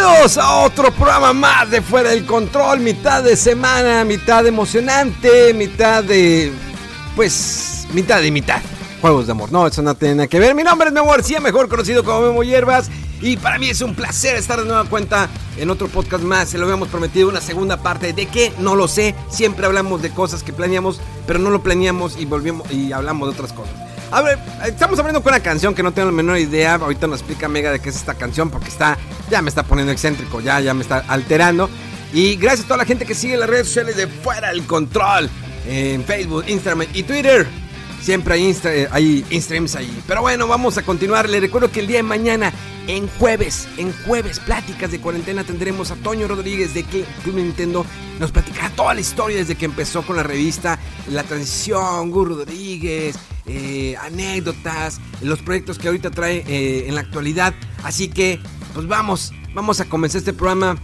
Bienvenidos a otro programa más de Fuera del Control, mitad de semana, mitad emocionante, mitad de... pues, mitad y mitad. Juegos de amor, no, eso no tiene nada que ver. Mi nombre es Memo García, mejor conocido como Memo Hierbas. Y para mí es un placer estar de nueva cuenta en otro podcast más. Se lo habíamos prometido una segunda parte. ¿De qué? No lo sé. Siempre hablamos de cosas que planeamos, pero no lo planeamos y volvemos y hablamos de otras cosas. A ver, estamos abriendo con una canción que no tengo la menor idea. Ahorita nos explica Mega de qué es esta canción porque está, ya me está poniendo excéntrico, ya, ya me está alterando. Y gracias a toda la gente que sigue las redes sociales de Fuera del Control. En Facebook, Instagram y Twitter. Siempre hay, Insta, eh, Instagrams ahí. Pero bueno, vamos a continuar. Les recuerdo que el día de mañana, en jueves, en jueves, pláticas de cuarentena, tendremos a Toño Rodríguez de Club Nintendo. Nos platicará toda la historia desde que empezó con la revista, la transición, Guru Rodríguez, eh, anécdotas, los proyectos que ahorita trae eh, en la actualidad. Así que, pues vamos, vamos a comenzar este programa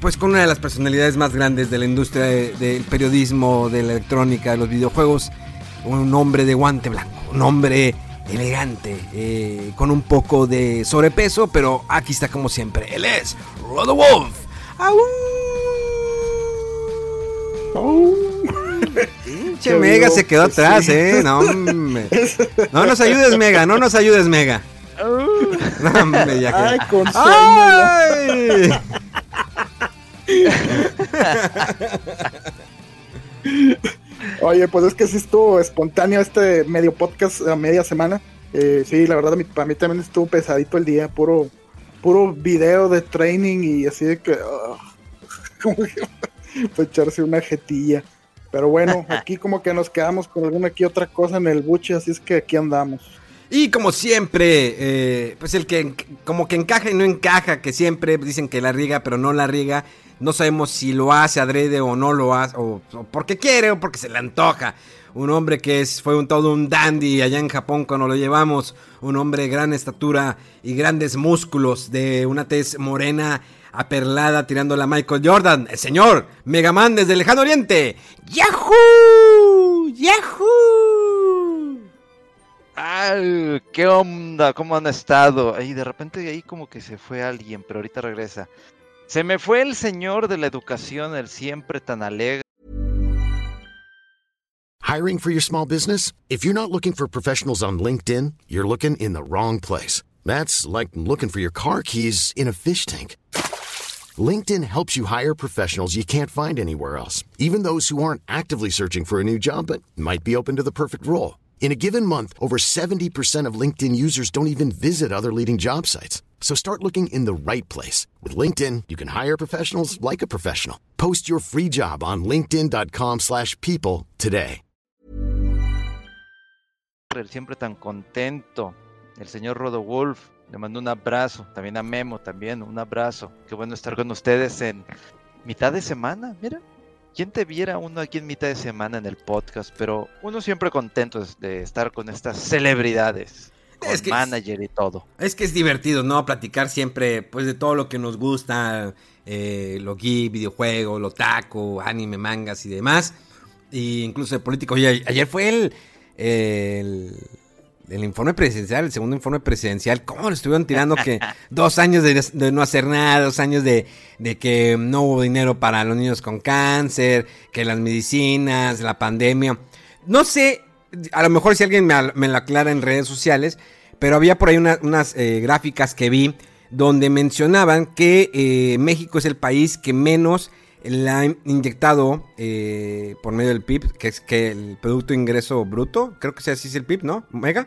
pues con una de las personalidades más grandes de la industria del periodismo, de la electrónica, de los videojuegos, un hombre de guante blanco, un hombre elegante, eh, con un poco de sobrepeso, pero aquí está como siempre, él es Rodo Wolf. Pinche Mega se quedó atrás, eh. No, no nos ayudes, Mega, no nos ayudes, Mega. No, Ay, con Ay. Oye, pues es que sí estuvo espontáneo este medio podcast a media semana. Eh, sí, la verdad, para mí también estuvo pesadito el día, puro, puro video de training y así de que. Uh, como que echarse una jetilla. Pero bueno, aquí como que nos quedamos con alguna aquí otra cosa en el buche, así es que aquí andamos. Y como siempre, eh, pues el que como que encaja y no encaja, que siempre dicen que la riega, pero no la riega. No sabemos si lo hace adrede o no lo hace, o, porque quiere o porque se le antoja. Un hombre que es, fue un, todo un dandy allá en Japón cuando lo llevamos. Un hombre de gran estatura y grandes músculos, de una tez morena aperlada tirando a Michael Jordan. El señor Megaman desde el lejano oriente. ¡Yahoo! ¡Yahoo! ¡Ay! ¿Qué onda? ¿Cómo han estado? Ahí de repente ahí como que se fue alguien, pero ahorita regresa. Se me fue el señor de la educación, el siempre tan alegre. Hiring for your small business? If you're not looking for professionals on LinkedIn, you're looking in the wrong place. That's like looking for your car keys in a fish tank. LinkedIn helps you hire professionals you can't find anywhere else, even those who aren't actively searching for a new job but might be open to the perfect role. In a given month, over 70% of LinkedIn users don't even visit other leading job sites. So start looking in the right place. With LinkedIn, you can hire professionals like a professional. Post your free job on linkedin.com slash people today. Siempre tan contento. El señor Rodo Wolf. Le mando un abrazo. También a Memo, también un abrazo. Qué bueno estar con ustedes en mitad de semana. Mira, ¿quién te viera uno aquí en mitad de semana en el podcast? Pero uno siempre contento de estar con estas celebridades es que manager y todo. Es que es divertido, ¿no? Platicar siempre, pues, de todo lo que nos gusta, eh, lo geek, videojuegos, lo taco, anime, mangas y demás. Y incluso de político. Oye, ayer fue el, el, informe presidencial, el segundo informe presidencial. ¿Cómo lo estuvieron tirando que dos años de, no hacer nada, dos años de, de que no hubo dinero para los niños con cáncer, que las medicinas, la pandemia? No sé, a lo mejor si alguien me, me lo aclara en redes sociales, pero había por ahí unas eh, gráficas que vi donde mencionaban que eh, México es el país que menos le ha inyectado eh, por medio del PIB, que es que el Producto Ingreso Bruto, creo que sea así es el PIB, ¿no? ¿Mega?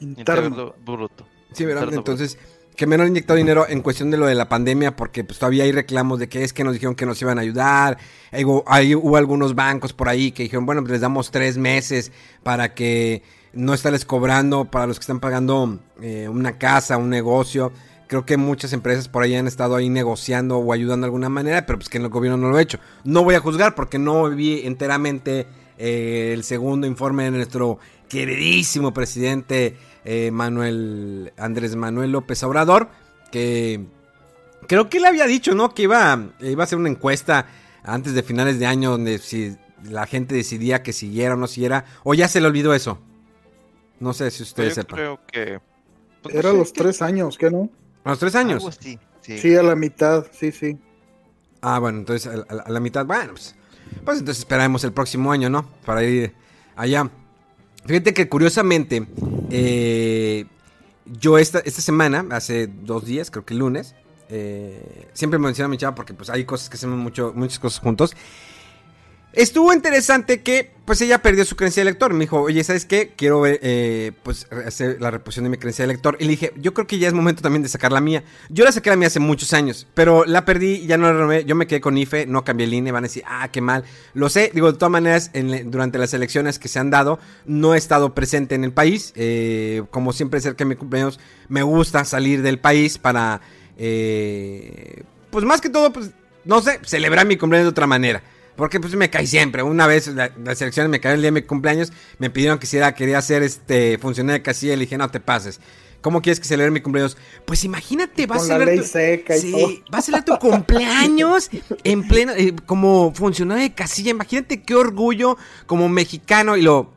Interno bruto. Sí, ¿verdad? Entonces, que menos ha inyectado dinero en cuestión de lo de la pandemia, porque pues todavía hay reclamos de que es que nos dijeron que nos iban a ayudar. Hay, hubo algunos bancos por ahí que dijeron, bueno, pues les damos tres meses para que no estarles cobrando para los que están pagando eh, una casa, un negocio. Creo que muchas empresas por ahí han estado ahí negociando o ayudando de alguna manera, pero pues que el gobierno no lo ha hecho. No voy a juzgar porque no vi enteramente eh, el segundo informe de nuestro queridísimo presidente eh, Manuel Andrés Manuel López Obrador, que creo que le había dicho, ¿no? Que iba, iba a hacer una encuesta antes de finales de año donde si la gente decidía que siguiera o no siguiera, o ya se le olvidó eso. No sé si ustedes Yo sepan. Creo que. Pues, Era los tres años, ¿qué no? ¿A los tres años? Algo así. Sí. a la mitad, sí, sí. Ah, bueno, entonces a, la mitad, bueno, pues, pues, entonces esperaremos el próximo año, ¿no? Para ir allá. Fíjate que curiosamente, eh, yo esta, esta semana, hace dos días, creo que el lunes, eh, siempre me menciona a mi chava porque pues hay cosas que hacemos mucho, muchas cosas juntos. Estuvo interesante que, pues ella perdió su creencia de lector. Me dijo, oye, ¿sabes qué? Quiero eh, pues, hacer la reposición de mi creencia de lector. Y le dije, yo creo que ya es momento también de sacar la mía. Yo la saqué la mía hace muchos años, pero la perdí, ya no la renové. Yo me quedé con IFE, no cambié el INE. Van a decir, ah, qué mal. Lo sé, digo, de todas maneras, durante las elecciones que se han dado, no he estado presente en el país. Eh, como siempre, cerca de mi cumpleaños, me gusta salir del país para, eh, pues más que todo, pues, no sé, celebrar mi cumpleaños de otra manera. Porque pues me caí siempre. Una vez la, las elecciones me caí el día de mi cumpleaños. Me pidieron que si quería ser este funcionario de casilla. Le dije, no te pases. ¿Cómo quieres que celebre mi cumpleaños? Pues imagínate, vas a celebrar. Tu... sí, vas a celebrar tu cumpleaños en pleno. Eh, como funcionario de casilla. Imagínate qué orgullo como mexicano. Y lo.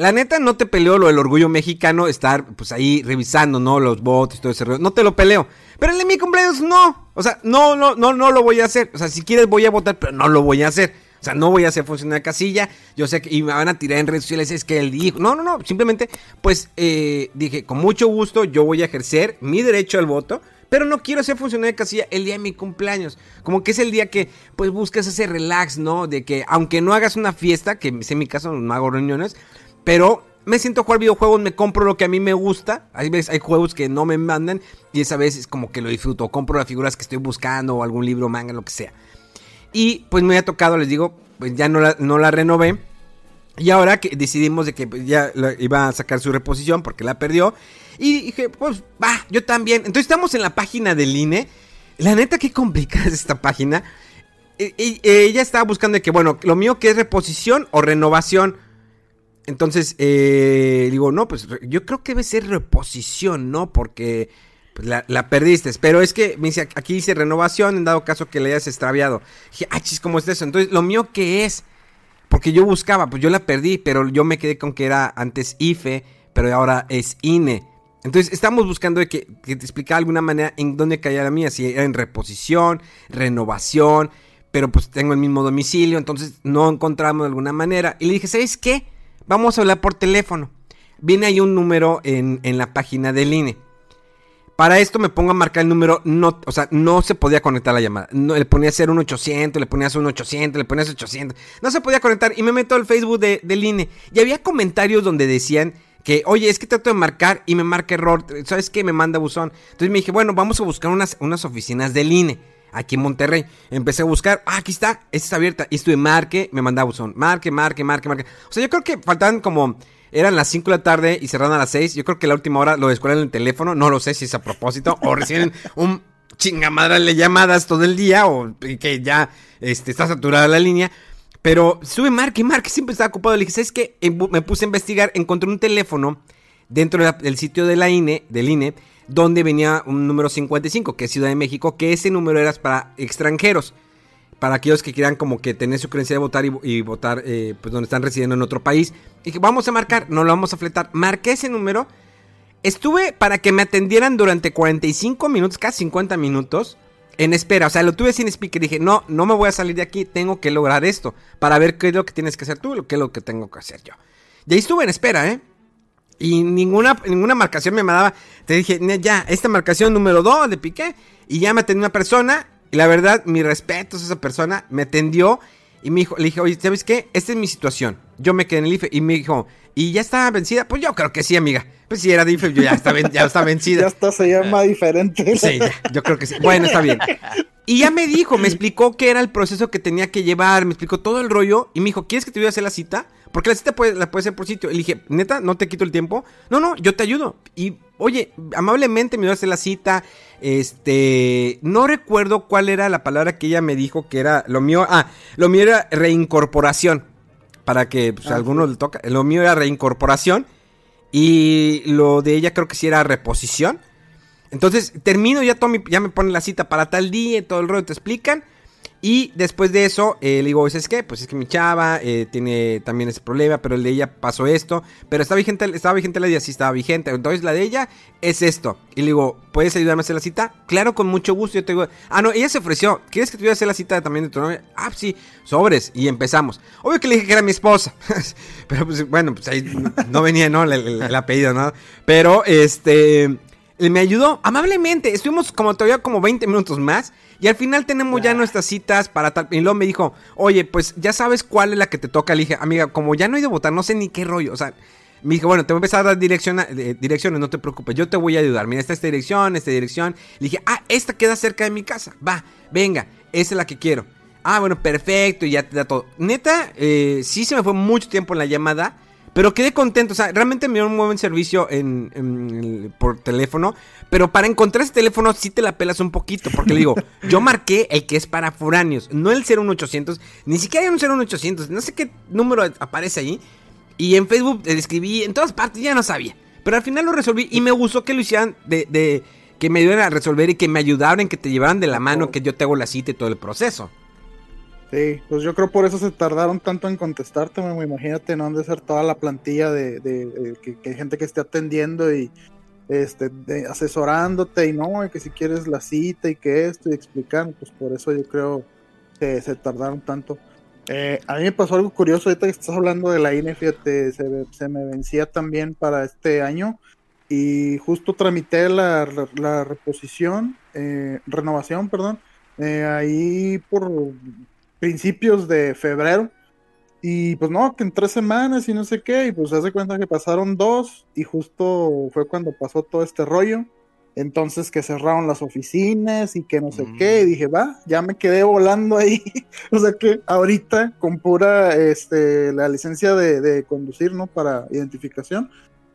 La neta no te peleo lo del orgullo mexicano, estar pues ahí revisando, ¿no? Los votos y todo ese rollo. No te lo peleo. Pero el de mi cumpleaños no. O sea, no, no, no, no lo voy a hacer. O sea, si quieres voy a votar, pero no lo voy a hacer. O sea, no voy a hacer funcionar casilla. Yo sé que y me van a tirar en redes sociales. Es que él dijo. No, no, no. Simplemente, pues eh, dije, con mucho gusto, yo voy a ejercer mi derecho al voto. Pero no quiero hacer funcionar casilla el día de mi cumpleaños. Como que es el día que, pues, buscas ese relax, ¿no? De que, aunque no hagas una fiesta, que en mi caso no hago reuniones, pero me siento a jugar videojuegos, me compro lo que a mí me gusta. Hay veces hay juegos que no me mandan y esa vez es como que lo disfruto. Compro las figuras que estoy buscando o algún libro, manga, lo que sea. Y pues me ha tocado, les digo, pues ya no la, no la renové. Y ahora que decidimos de que pues, ya iba a sacar su reposición porque la perdió. Y dije, pues va, yo también. Entonces estamos en la página del INE. La neta, qué complicada es esta página. E, e, ella estaba buscando que, bueno, lo mío que es reposición o renovación. Entonces, eh, digo, no, pues yo creo que debe ser reposición, ¿no? Porque pues, la, perdiste. Pero es que me dice, aquí dice renovación en dado caso que le hayas extraviado. Dije, ah, chis, ¿cómo es eso? Entonces, ¿lo mío qué es? Porque yo buscaba, pues yo la perdí, pero yo me quedé con que era antes IFE, pero ahora es INE. Entonces, estamos buscando que, que te explicara de alguna manera en dónde caía la mía, si era en reposición, renovación, pero pues tengo el mismo domicilio, entonces no encontramos de alguna manera. Y le dije, ¿sabes qué? Vamos a hablar por teléfono. Viene ahí un número en, la página del INE. Para esto me pongo a marcar el número, no, o sea, no se podía conectar la llamada. No, le ponía a hacer un 800, le ponía a hacer un 800, le ponía a 800. No se podía conectar y me meto al Facebook de, del INE. Y había comentarios donde decían que, oye, es que trato de marcar y me marca error. ¿Sabes qué? Me manda buzón. Entonces me dije, bueno, vamos a buscar unas, unas oficinas del INE aquí en Monterrey. Empecé a buscar, ah, aquí está, esta está abierta. Y estuve marque, me mandaba buzón, marque, marque, marque, marque. O sea, yo creo que faltaban como, eran las 5 de la tarde y cerraron a las 6. Yo creo que la última hora lo descuelgan en el teléfono, no lo sé si es a propósito o reciben un chingamadral de llamadas todo el día o que ya este, está saturada la línea. Pero sube marque, marque, siempre estaba ocupado. Le dije, ¿sabes qué? Me puse a investigar, encontré un teléfono dentro del sitio de la INE, del INE, donde venía un número 55, que es Ciudad de México, que ese número era para extranjeros, para aquellos que quieran como que tener su creencia de votar y, votar eh, pues donde están residiendo en otro país. Y dije, vamos a marcar, no lo vamos a fletar. Marqué ese número. Estuve para que me atendieran durante 45 minutos, casi 50 minutos, en espera. O sea, lo tuve sin speaker. Dije, no, no me voy a salir de aquí, tengo que lograr esto. Para ver qué es lo que tienes que hacer tú y qué es lo que tengo que hacer yo. Y ahí estuve en espera, ¿eh? Y ninguna, ninguna marcación me mandaba. Te dije, ya, esta marcación número 2 le piqué. Y ya me atendió una persona. Y la verdad, mi respeto a esa persona. Me atendió. Y me dijo, le dije, oye, ¿sabes qué? Esta es mi situación. Yo me quedé en el IFE. Y me dijo, ¿y ya está vencida? Pues yo creo que sí, amiga. Pues si era de IFE, yo ya está, ya está vencida. ya está, se llama diferente. Sí, yo creo que sí. Bueno, está bien. Y ya me dijo, me explicó qué era el proceso que tenía que llevar. Me explicó todo el rollo. Y me dijo, ¿quieres que te voy a hacer la cita? Porque la cita puede, la puede ser por sitio. Y le dije, neta, no te quito el tiempo. No, no, yo te ayudo. Y, oye, amablemente me dio a hacer la cita. Este, no recuerdo cuál era la palabra que ella me dijo que era lo mío. Ah, lo mío era reincorporación. Para que pues, a ah, alguno le toca. Lo mío era reincorporación. Y lo de ella creo que sí era reposición. Entonces, termino ya, Tommy, ya me ponen la cita para tal día y todo el rollo, te explican. Y después de eso, eh, le digo, ¿es qué? Pues es que mi chava eh, tiene también ese problema, pero el de ella pasó esto. Pero está vigente, estaba vigente la de sí estaba vigente. Entonces la de ella es esto. Y le digo, ¿puedes ayudarme a hacer la cita? Claro, con mucho gusto. Yo te digo, ah, no, ella se ofreció. ¿Quieres que te voy a hacer la cita también de tu novia? Ah, sí, sobres. Y empezamos. Obvio que le dije que era mi esposa. pero pues bueno, pues ahí no venía, ¿no? El, el apellido, ¿no? Pero este me ayudó amablemente. Estuvimos como todavía como 20 minutos más. Y al final tenemos ya nuestras citas para tal. Y luego me dijo, oye, pues ya sabes cuál es la que te toca. Le dije, amiga, como ya no he ido a votar, no sé ni qué rollo. O sea, me dijo, bueno, te voy a empezar a dar dirección, direcciones, no te preocupes, yo te voy a ayudar. Mira, está esta dirección, esta dirección. Le dije, ah, esta queda cerca de mi casa. Va, venga, esa es la que quiero. Ah, bueno, perfecto, y ya te da todo. Neta, eh, sí se me fue mucho tiempo en la llamada. Pero quedé contento, o sea, realmente me dio un buen servicio en, por teléfono. Pero para encontrar ese teléfono sí te la pelas un poquito. Porque le digo, yo marqué el que es para foráneos, no el 01800. Ni siquiera hay un 01800. No sé qué número aparece ahí. Y en Facebook escribí, en todas partes, ya no sabía. Pero al final lo resolví y me gustó que lo hicieran de, de que me ayudaran a resolver y que me ayudaran, que te llevaran de la mano, que yo te hago la cita y todo el proceso. Sí, pues yo creo por eso se tardaron tanto en contestarte, me imagínate, no han de ser toda la plantilla de, de, que, hay gente que esté atendiendo y este asesorándote y no, y que si quieres la cita y que esto y explicando, pues por eso yo creo que se tardaron tanto. Eh, a mí me pasó algo curioso ahorita que estás hablando de la INE, fíjate, se, me vencía también para este año y justo tramité la, la reposición, eh, renovación, perdón, eh, ahí por principios de febrero. Y pues no, que en tres semanas y no sé qué, y pues se hace cuenta que pasaron dos y justo fue cuando pasó todo este rollo. Entonces que cerraron las oficinas y que no sé qué, y dije, va, ya me quedé volando ahí. o sea que ahorita con pura este, la licencia de, conducir, ¿no? Para identificación.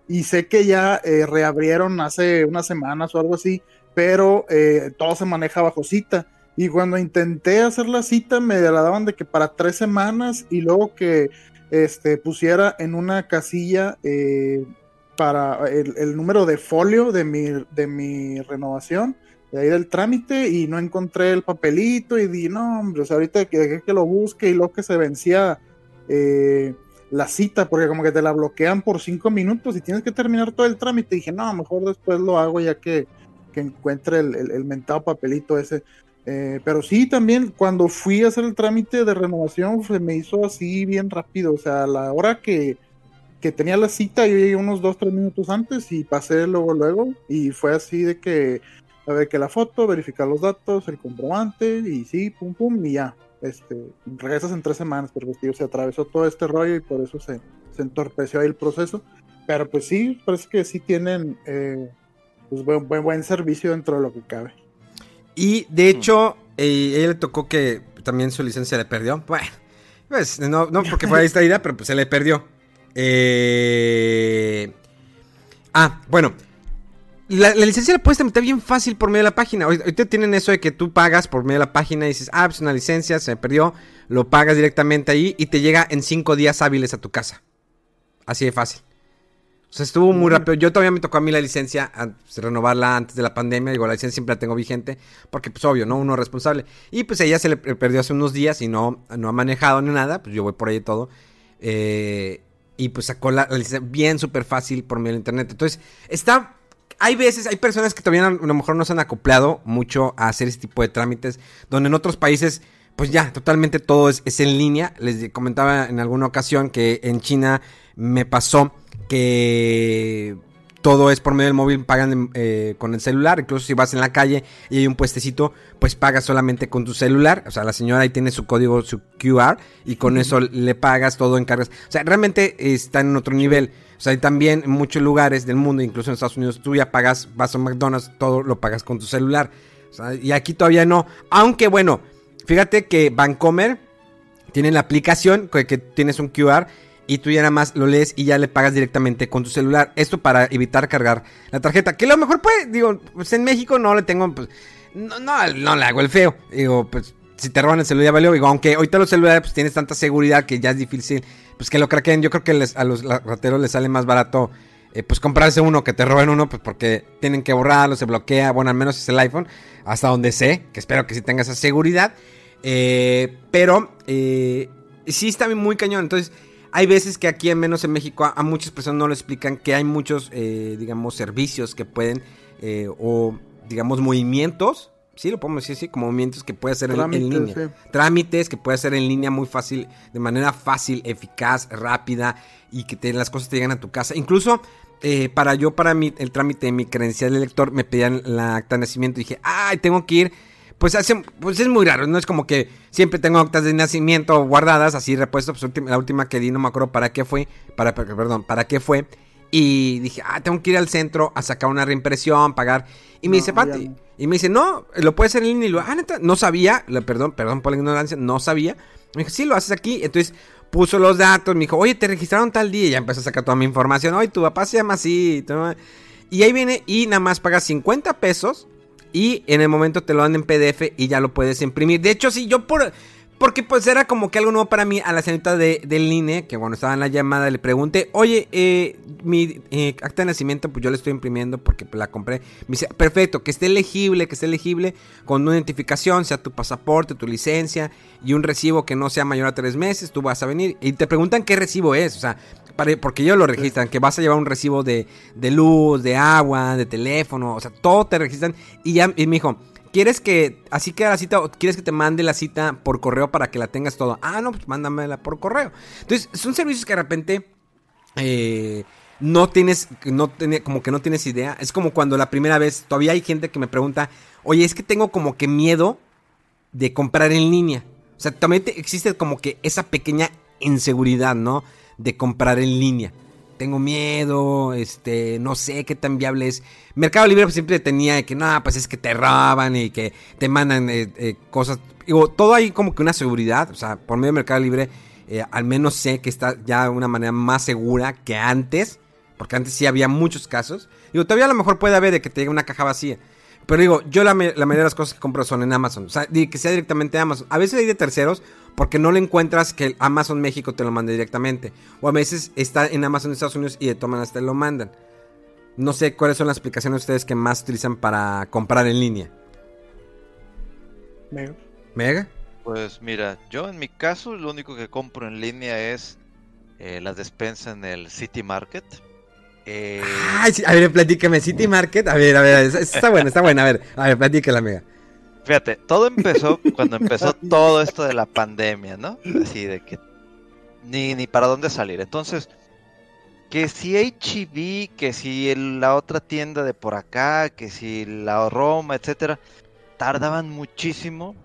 Y sé que ya eh, reabrieron hace unas semanas o algo así, pero eh, todo se maneja bajo cita. Y cuando intenté hacer la cita, me la daban de que para tres semanas y luego que este, pusiera en una casilla eh, para el, número de folio de mi, de mi renovación, de ahí del trámite, y no encontré el papelito y di, no, hombre, o ahorita que, que lo busque y luego que se vencía eh, la cita, porque como que te la bloquean por cinco minutos y tienes que terminar todo el trámite. Dije, no, mejor después lo hago ya que, que encuentre el, el, el mentado papelito ese. Eh, pero sí, también cuando fui a hacer el trámite de renovación se me hizo así bien rápido. O sea, a la hora que, tenía la cita, yo llegué unos 2, 3 minutos antes y pasé luego, luego. Y fue así de que, a ver, que la foto, verificar los datos, el comprobante y sí, pum, pum, y ya. Este, regresas en tres semanas, pero pues, se atravesó todo este rollo y por eso se, entorpeció ahí el proceso. Pero pues sí, parece que sí tienen eh, pues, buen, buen, buen servicio dentro de lo que cabe. Y de hecho, eh, ella le tocó que también su licencia le perdió. Bueno, pues no, no porque fue idea, pero pues se le perdió. Eh... Ah, bueno. La, licencia la puedes tramitar bien fácil por medio de la página. Ahorita tienen eso de que tú pagas por medio de la página y dices, ah, pues una licencia, se me perdió. Lo pagas directamente ahí y te llega en cinco días hábiles a tu casa. Así de fácil. O sea, estuvo muy rápido. Yo todavía me tocó a mí la licencia, renovarla antes de la pandemia. Digo, la licencia siempre la tengo vigente, porque pues obvio, ¿no? Uno es responsable. Y pues ella se le perdió hace unos días y no, no ha manejado ni nada. Pues yo voy por ahí todo. Eh, y pues sacó la, licencia bien súper fácil por medio del internet. Entonces, está... Hay veces, hay personas que todavía a lo mejor no se han acoplado mucho a hacer este tipo de trámites, donde en otros países pues ya, totalmente todo es, es, en línea. Les comentaba en alguna ocasión que en China me pasó que todo es por medio del móvil, pagan eh, con el celular, incluso si vas en la calle y hay un puestecito, pues pagas solamente con tu celular, o sea, la señora ahí tiene su código, su QR, y con eso le pagas, todo encargas, o sea, realmente está en otro nivel, o sea, y también en muchos lugares del mundo, incluso en Estados Unidos, tú ya pagas, vas a McDonald's, todo lo pagas con tu celular, y aquí todavía no, aunque bueno, fíjate que Bancomer tiene la aplicación que, que tienes un QR y tú ya nada más lo lees y ya le pagas directamente con tu celular. Esto para evitar cargar la tarjeta. Que a lo mejor puede, digo, pues en México no le tengo, pues, no, no, no le hago el feo. Digo, pues, si te roban el celular ya valió. Digo, aunque ahorita los celulares pues tienes tanta seguridad que ya es difícil, pues que lo craqueen. Yo creo que a los rateros les sale más barato, eh, pues comprarse uno que te roben uno, pues porque tienen que borrarlo, se bloquea. Bueno, al menos es el iPhone, hasta donde sé, que espero que sí tenga esa seguridad. Eh, pero eh, sí está muy cañón. Entonces, hay veces que aquí, al menos en México, a, muchas personas no le explican que hay muchos, eh, digamos, servicios que pueden, o digamos, movimientos. Sí, lo podemos decir así, como movimientos que puede hacer en, línea. Trámites que puede hacer en línea muy fácil, de manera fácil, eficaz, rápida y que te, las cosas te lleguen a tu casa. Incluso para yo, para mí, el trámite de mi credencial de lector, me pedían la acta de nacimiento. Y dije, ay, tengo que ir pues, hace, pues es muy raro, no es como que siempre tengo actas de nacimiento guardadas, así repuestos, pues la última que di no me acuerdo para qué fue, para, perdón, para qué fue, y dije, ah, tengo que ir al centro a sacar una reimpresión, pagar, y me dice, Pati, y me dice, no, lo puedes hacer en línea, y lo, ah, neta, no sabía, perdón, perdón por la ignorancia, no sabía, me dijo, sí, lo haces aquí, entonces puso los datos, me dijo, oye, te registraron tal día, y ya empezó a sacar toda mi información, oye, tu papá se llama así, y ahí viene, y nada más pagas 50 pesos, y en el momento te lo dan en PDF y ya lo puedes imprimir. De hecho, sí, yo por... Porque pues era como que algo nuevo para mí a la señorita de, del INE, que cuando estaba en la llamada le pregunté, oye, eh, mi eh, acta de nacimiento pues yo le estoy imprimiendo porque pues, la compré. Me dice, perfecto, que esté legible, que esté legible con una identificación, sea tu pasaporte, tu licencia y un recibo que no sea mayor a tres meses, tú vas a venir. Y te preguntan qué recibo es, o sea, porque ellos lo registran, que vas a llevar un recibo de, luz, de agua, de teléfono, o sea, todo te registran. Y ya, y me dijo, ¿quieres que así queda la cita quieres que te mande la cita por correo para que la tengas todo? Ah, no, pues mándamela por correo. Entonces, son servicios que de repente eh, no tienes, no como que no tienes idea. Es como cuando la primera vez, todavía hay gente que me pregunta, oye, es que tengo como que miedo de comprar en línea. O sea, también existe como que esa pequeña inseguridad, ¿no? De comprar en línea. Tengo miedo, este, no sé qué tan viable es. Mercado Libre pues, siempre tenía que, no, pues es que te roban y que te mandan eh, eh, cosas. Digo, todo hay como que una seguridad. O sea, por medio de Mercado Libre, eh, al menos sé que está ya de una manera más segura que antes. Porque antes sí había muchos casos. Digo, todavía a lo mejor puede haber de que te llegue una caja vacía. Pero digo, yo la, la, mayoría de las cosas que compro son en Amazon. O sea, que sea directamente Amazon. A veces hay de terceros porque no le encuentras que Amazon México te lo mande directamente. O a veces está en Amazon Estados Unidos y de todas maneras te lo mandan. No sé cuáles son las aplicaciones ustedes que más utilizan para comprar en línea. Mega. ¿Mega? Pues mira, yo en mi caso lo único que compro en línea es eh, la despensa en el City Market. Eh... Ay, a ver, platícame, City Market. A ver, a ver, está buena, está buena. A ver, a ver, platícala, amiga. Fíjate, todo empezó cuando empezó todo esto de la pandemia, ¿no? Así de que ni, ni para dónde salir. Entonces, que si HB, que si la otra tienda de por acá, que si la Roma, etcétera, tardaban muchísimo.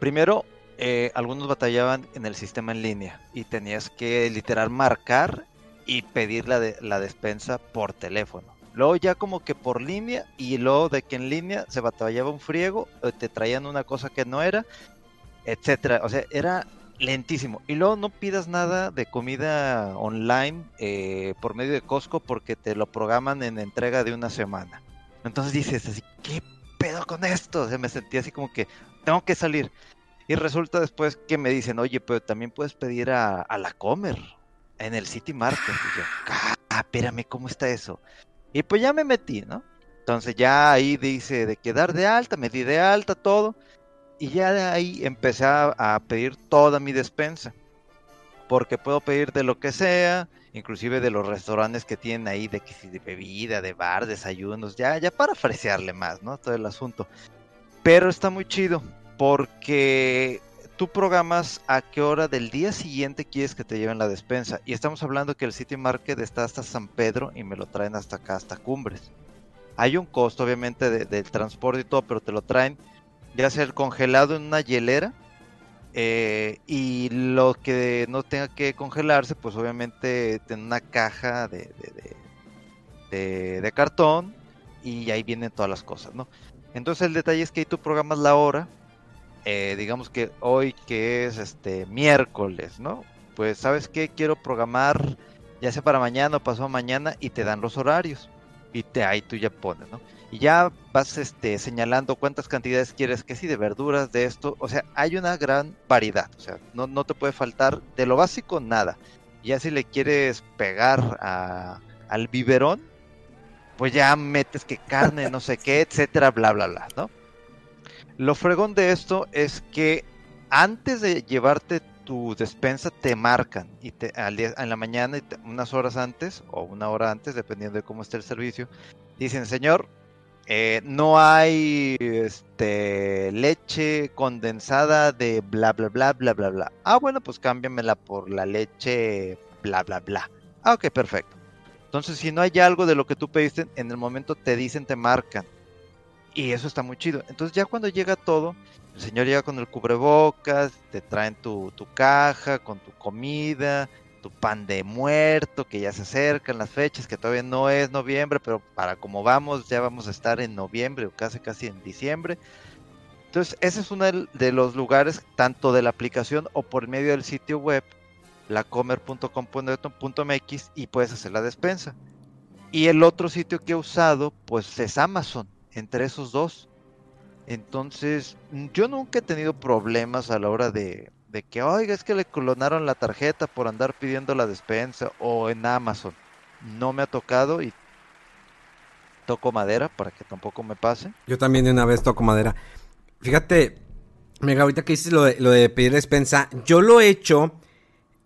Primero, eh, algunos batallaban en el sistema en línea y tenías que literal marcar y pedir la, de, la despensa por teléfono. Luego ya como que por línea y luego de que en línea se batallaba un friego, te traían una cosa que no era, etcétera. O sea, era lentísimo. Y luego no pidas nada de comida online eh, por medio de Costco porque te lo programan en entrega de una semana. Entonces dices así, ¿qué pedo con esto? O sea, me sentí así como que tengo que salir. Y resulta después que me dicen, oye, pero también puedes pedir a, la Comer en el City Market. Y yo, ah, espérame, ¿cómo está eso? Y pues ya me metí, ¿no? Entonces ya ahí dice de quedar de alta, me di de alta, todo. Y ya de ahí empecé a, pedir toda mi despensa. Porque puedo pedir de lo que sea, inclusive de los restaurantes que tienen ahí, de, de bebida, de bar, desayunos, ya, ya para ofrecerle más, ¿no? Todo el asunto. Pero está muy chido, porque tú programas a qué hora del día siguiente quieres que te lleven la despensa. Y estamos hablando que el City Market está hasta San Pedro y me lo traen hasta acá, hasta Cumbres. Hay un costo, obviamente, del transporte y todo, pero te lo traen ya sea el congelado en una hielera. Eh, y lo que no tenga que congelarse, pues obviamente en una caja de, de, de cartón y ahí vienen todas las cosas, ¿no? Entonces el detalle es que ahí tú programas la hora eh, digamos que hoy que es este miércoles, ¿no? Pues sabes qué, quiero programar ya sea para mañana o pasado mañana y te dan los horarios y te ahí tú ya pones, ¿no? Y ya vas este señalando cuántas cantidades quieres que sí de verduras, de esto, o sea, hay una gran variedad, o sea, no, no te puede faltar de lo básico nada. Ya si le quieres pegar a, al biberón, pues ya metes que carne, no sé qué, etcétera, bla, bla, bla, ¿no? Lo fregón de esto es que antes de llevarte tu despensa te marcan y te, al día- en la mañana, y unas horas antes o una hora antes, dependiendo de cómo esté el servicio, dicen, señor, eh, no hay este, leche condensada de bla, bla, bla, bla, bla, bla. Ah, bueno, pues cámbiamela por la leche bla, bla, bla. Ah, ok, perfecto. Entonces, si no hay algo de lo que tú pediste, en el momento te dicen, te marcan. Y eso está muy chido. Entonces, ya cuando llega todo, el señor llega con el cubrebocas, te traen tu, tu caja con tu comida, tu pan de muerto, que ya se acercan las fechas, que todavía no es noviembre, pero para como vamos, ya vamos a estar en noviembre o casi casi en diciembre. Entonces, ese es uno de los lugares, tanto de la aplicación o por medio del sitio web, lacomer.com.mx y puedes hacer la despensa. Y el otro sitio que he usado, pues es Amazon, entre esos dos. Entonces, yo nunca he tenido problemas a la hora de, de que, oiga, es que le clonaron la tarjeta por andar pidiendo la despensa o en Amazon. No me ha tocado y toco madera para que tampoco me pase. Yo también de una vez toco madera. Fíjate, Mega, ahorita que dices lo de, lo de pedir despensa, yo lo he hecho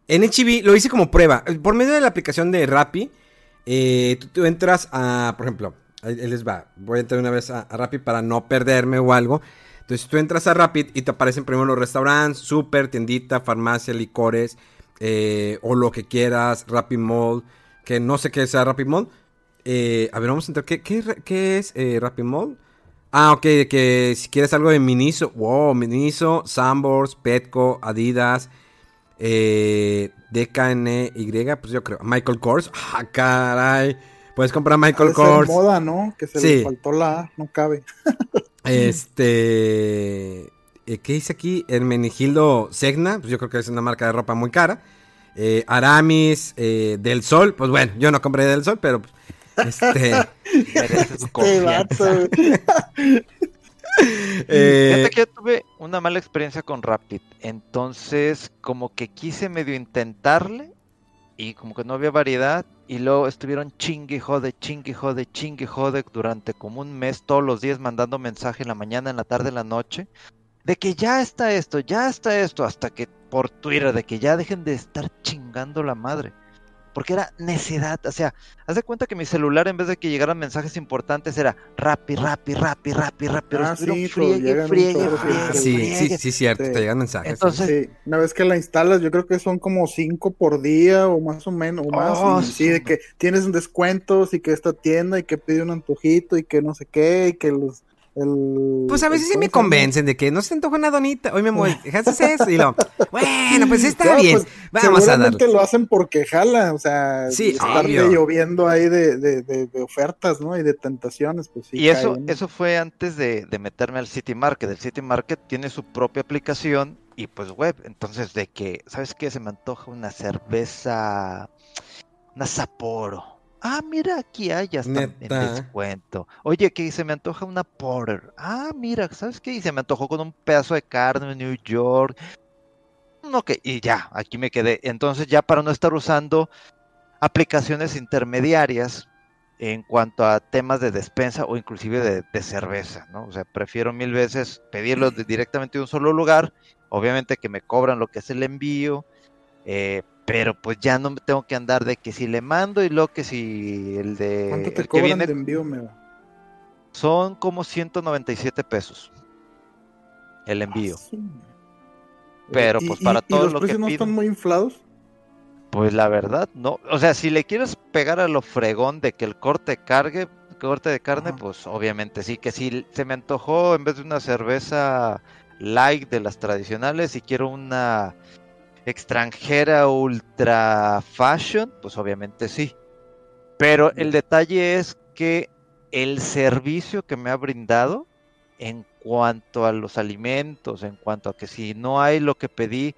en HB, lo hice como prueba. Por medio de la aplicación de Rappi, eh, tú entras a, por ejemplo, ahí les va. Voy a entrar una vez a, Rappi para no perderme o algo. Entonces tú entras a Rappi y te aparecen primero los restaurantes, super, tiendita, farmacia, licores, eh, o lo que quieras, Rappi Mall, que no sé qué sea Rappi Mall. Eh, a ver, vamos a entrar. ¿Qué, qué, qué es eh, Rappi Mall? Ah, ok, que si quieres algo de Miniso, wow, Miniso, Sambors, Petco, Adidas, eh, DKNY, pues yo creo, Michael Kors, ah, caray, puedes comprar Ha Michael Kors, moda, ¿no? Que se Sí. le faltó la A, no cabe. este, eh, ¿qué dice aquí? Hermenegildo Segna, pues yo creo que es una marca de ropa muy cara, eh, Aramis, eh, Del Sol, pues bueno, yo no compré Del Sol, pero este... Este vato, eh, Fíjate que yo tuve una mala experiencia con Rapid. Entonces, como que quise medio intentarle y como que no había variedad. Y luego estuvieron chingue jode, chingue jode, chingue jode durante como un mes, todos los días mandando mensaje en la mañana, en la tarde, en la noche. De que ya está esto, ya está esto, hasta que por Twitter, de que ya dejen de estar chingando la madre. Porque era necedad, o sea, haz de cuenta que mi celular en vez de que llegaran mensajes importantes era rapi, rapi, rapi, rapi, rapi, pero Ah, sí, friegue, friegue, friegue, sí, sí, friegue. sí, sí, cierto, Sí. te llegan mensajes. Entonces, Sí, una vez que la instalas, yo creo que son como cinco por día o más o menos, o más. Oh, y sí, de su- que tienes un descuentos y que esta tienda y que pide un antojito y que no sé qué y que los. El, Pues a veces sí me convencen de que no se te antoja una donita. Hoy me muero. ¿Haces eso? Y lo, bueno, pues está bien. pues, Vamos a darle. lo hacen porque jala, o sea, Sí, estar obvio. lloviendo ahí de, de, de, de ofertas, ¿no? Y de tentaciones, pues sí. y eso, eso fue antes de, de meterme al City Market. El City Market tiene su propia aplicación y pues web. Entonces, de que, ¿sabes qué? Se me antoja una cerveza, una Sapporo. Ah, mira, aquí hay hasta en Neta. descuento. Oye, que se me antoja una Porter. Ah, mira, ¿sabes qué? Y se me antojó con un pedazo de carne en New York. No, que, y ya, aquí me quedé. Entonces, ya para no estar usando aplicaciones intermediarias en cuanto a temas de despensa o inclusive de, de cerveza, ¿no? O sea, prefiero mil veces pedirlo de- directamente de un solo lugar, obviamente que me cobran lo que es el envío, eh, pero pues ya no me tengo que andar de que si le mando y lo que si el de ¿Cuánto te el que cobran viene de envío, me son como 197 pesos el envío. Pero, pues, para todo los lo que precios no están muy inflados. Pues la verdad, no. O sea, si le quieres pegar a lo fregón de que el corte cargue, corte de carne, Ajá. pues obviamente sí. Que si se me antojó en vez de una cerveza light de las tradicionales, si quiero una extranjera ultra fashion, pues obviamente sí. Pero el detalle es que el servicio que me ha brindado en cuanto a los alimentos, en cuanto a que si no hay lo que pedí,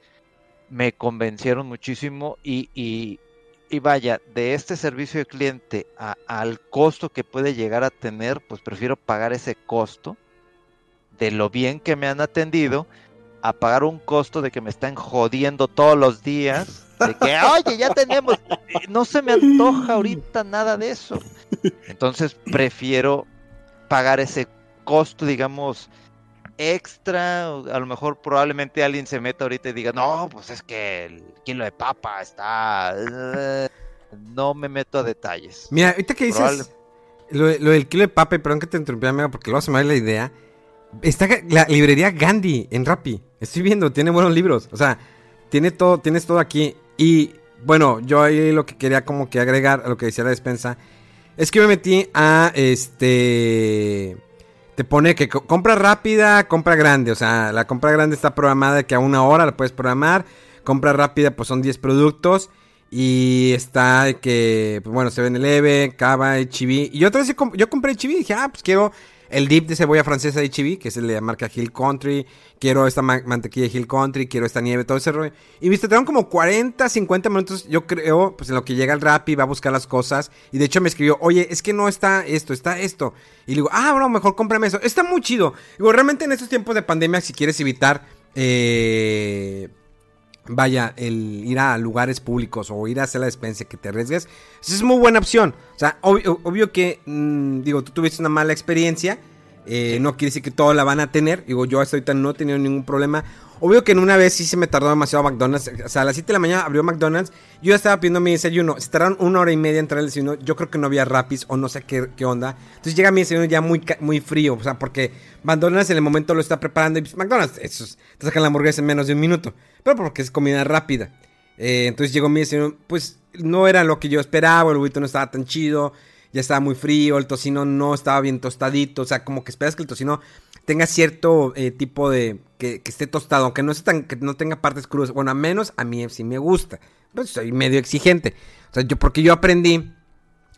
me convencieron muchísimo y, y, vaya, de este servicio de cliente al costo que puede llegar a tener, pues prefiero pagar ese costo de lo bien que me han atendido a pagar un costo de que me están jodiendo todos los días. De que, oye, ya tenemos, no se me antoja ahorita nada de eso. Entonces prefiero pagar ese costo, digamos, extra, a lo mejor probablemente alguien se meta ahorita y diga, no, pues es que el kilo de papa está... No me meto a detalles. Mira, ahorita que dices lo, del kilo de papa, y perdón que te interrumpí, amigo, porque luego se me va la idea. Está la librería Gandhi en Rappi. Estoy viendo, tiene buenos libros. O sea, tiene todo, tienes todo aquí. Y bueno, yo ahí lo que quería como que agregar a lo que decía la despensa. Es que me metí a este te pone que compra rápida, compra grande. O sea, la compra grande está programada que a una hora la puedes programar. Compra rápida, pues son 10 productos. Y está que, pues bueno, se ven el Eve, Cava, Chibi. Y otra vez yo compré Chibi y dije, ah, pues quiero el dip de cebolla francesa de Chibi, que es la marca Hill Country. Quiero esta mantequilla de Hill Country, quiero esta nieve, todo ese rollo. Y viste, te dan como 40, 50 minutos, yo creo, pues en lo que llega el rap y va a buscar las cosas. Y de hecho me escribió, oye, es que no está esto, está esto. Y le digo, ah, bueno, mejor cómprame eso. Está muy chido. Digo, realmente en estos tiempos de pandemia, si quieres evitar... Eh, vaya, el ir a lugares públicos o ir a hacer la despensa que te arriesgues, es muy buena opción. O sea, obvio, que, mm, digo, tú tuviste una mala experiencia, eh, no quiere decir que todos la van a tener. Digo, yo hasta ahorita no he tenido ningún problema. Obvio que en una vez sí se me tardó demasiado McDonald's. O sea, a las 7 de la mañana abrió McDonald's. Yo estaba pidiendo mi desayuno. Se tardaron una hora y media en entrar el desayuno. Yo creo que no había rapis o no sé qué, qué, onda. Entonces llega mi desayuno ya muy, muy frío. O sea, porque McDonald's en el momento lo está preparando. Y pues, McDonald's, eso, te sacan la hamburguesa en menos de un minuto. Pero porque es comida rápida. Eh, entonces llegó mi desayuno. Pues no era lo que yo esperaba. El huevito no estaba tan chido. Ya estaba muy frío. El tocino no estaba bien tostadito. O sea, como que esperas que el tocino tenga cierto eh, tipo de que, esté tostado, aunque no, tan, que no tenga partes crudas. Bueno, a menos a mí sí me gusta. Pues soy medio exigente. O sea, yo porque yo aprendí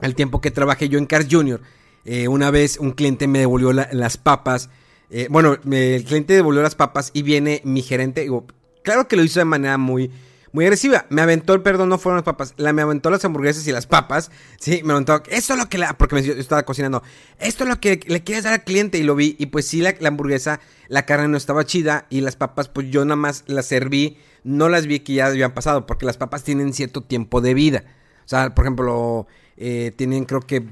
el tiempo que trabajé yo en Cars Junior. Eh, una vez un cliente me devolvió las papas. Eh, bueno, el cliente devolvió las papas y viene mi gerente. Digo, claro que lo hizo de manera muy muy agresiva. Me aventó el perdón, no fueron las papas. La, me aventó las hamburguesas y las papas. Sí, me aventó. Eso es lo que la. Porque me, yo estaba cocinando. Esto es lo que le quieres dar al cliente. Y lo vi. Y pues sí, la, hamburguesa, la carne no estaba chida. Y las papas, pues yo nada más las serví. No las vi que ya habían pasado. Porque las papas tienen cierto tiempo de vida. O sea, por ejemplo, eh, tienen creo que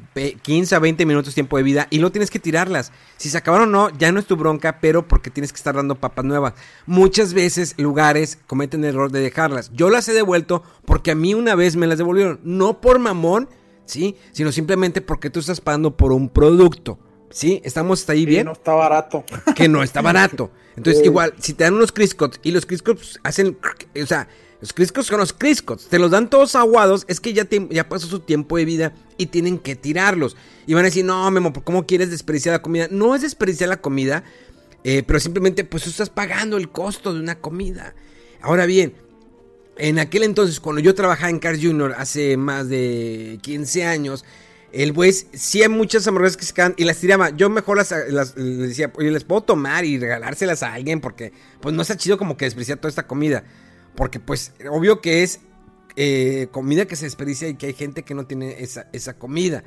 15 a 20 minutos tiempo de vida y no tienes que tirarlas. Si se acabaron o no, ya no es tu bronca, pero porque tienes que estar dando papas nuevas. Muchas veces lugares cometen el error de dejarlas. Yo las he devuelto porque a mí una vez me las devolvieron. No por mamón, ¿sí? Sino simplemente porque tú estás pagando por un producto. ¿Sí? ¿Estamos hasta ahí bien? no está barato. Que no está barato. Entonces, igual, si te dan unos Criscots y los Criscots hacen. O sea, los criscos son los criscos. Te los dan todos aguados. Es que ya, ya pasó su tiempo de vida y tienen que tirarlos. Y van a decir, no, Memo, ¿cómo quieres desperdiciar la comida? No es desperdiciar la comida, eh, pero simplemente pues tú estás pagando el costo de una comida. Ahora bien, en aquel entonces, cuando yo trabajaba en Cars Junior hace más de 15 años, el güey sí hay muchas hamburguesas que se quedan y las tiraba. Yo mejor las, decía, oye, les puedo tomar y regalárselas a alguien porque pues no está chido como que desperdiciar toda esta comida. Porque pues obvio que es eh, comida que se desperdicia y que hay gente que no tiene esa, esa comida.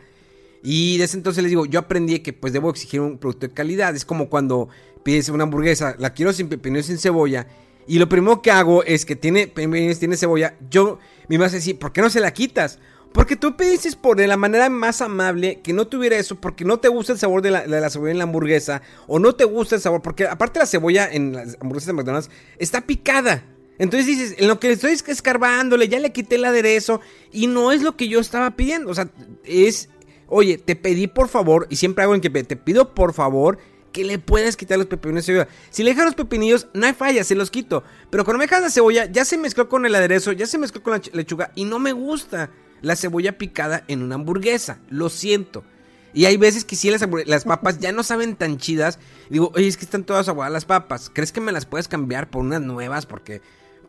Y desde entonces les digo, yo aprendí que pues debo exigir un producto de calidad. Es como cuando pides una hamburguesa, la quiero sin pepinillos sin cebolla. Y lo primero que hago es que tiene pepinillos, tiene cebolla. Yo me vas a decir, ¿por qué no se la quitas? Porque tú pediste por la manera más amable que no tuviera eso, porque no te gusta el sabor de la, de la, cebolla en la hamburguesa, o no te gusta el sabor, porque aparte la cebolla en las hamburguesas de McDonald's está picada. Entonces dices, en lo que estoy escarbándole, ya le quité el aderezo y no es lo que yo estaba pidiendo. O sea, es, oye, te pedí por favor, y siempre hago en que te pido por favor que le puedas quitar los pepinillos de. Si le dejas los pepinillos, no hay falla, se los quito. Pero cuando me dejas la cebolla, ya se mezcló con el aderezo, ya se mezcló con la lechuga y no me gusta la cebolla picada en una hamburguesa. Lo siento. Y hay veces que sí las, las papas ya no saben tan chidas. Digo, oye, es que están todas aguadas las papas. ¿Crees que me las puedes cambiar por unas nuevas? Porque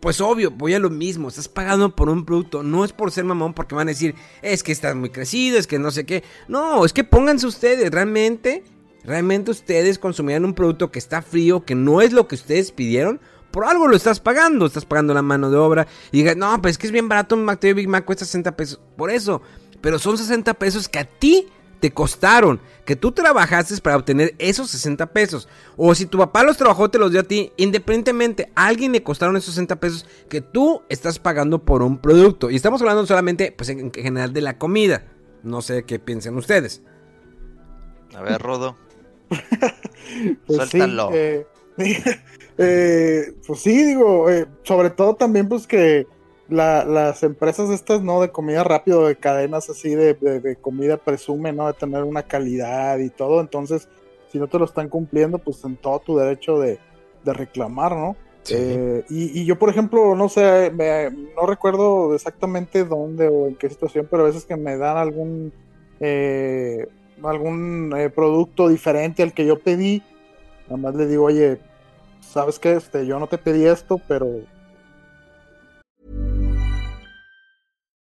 pues obvio, voy a lo mismo, estás pagando por un producto, no es por ser mamón porque van a decir, es que estás muy crecido, es que no sé qué. No, es que pónganse ustedes, realmente, realmente ustedes consumían un producto que está frío, que no es lo que ustedes pidieron, por algo lo estás pagando, estás pagando la mano de obra y digas, no, pues es que es bien barato un McTV Big Mac cuesta 60 pesos, por eso, pero son 60 pesos que a ti te costaron, que tú trabajaste para obtener esos 60 pesos. O si tu papá los trabajó, te los dio a ti, independientemente, a alguien le costaron esos 60 pesos que tú estás pagando por un producto. Y estamos hablando solamente, pues en general, de la comida. No sé qué piensen ustedes. A ver, Rodo. pues Suéltalo. Eh, Eh, pues sí, digo, eh, sobre todo también pues que las empresas estas, ¿no? De comida rápido, de cadenas así de, comida presumen, ¿no? De tener una calidad y todo, entonces si no te lo están cumpliendo, pues en todo tu derecho de, reclamar, ¿no? Eh, y, yo, por ejemplo, no sé, no recuerdo exactamente dónde o en qué situación, pero a veces que me dan algún algún producto diferente al que yo pedí, Nada más le digo, oye, ¿sabes qué? Este, yo no te pedí esto, pero...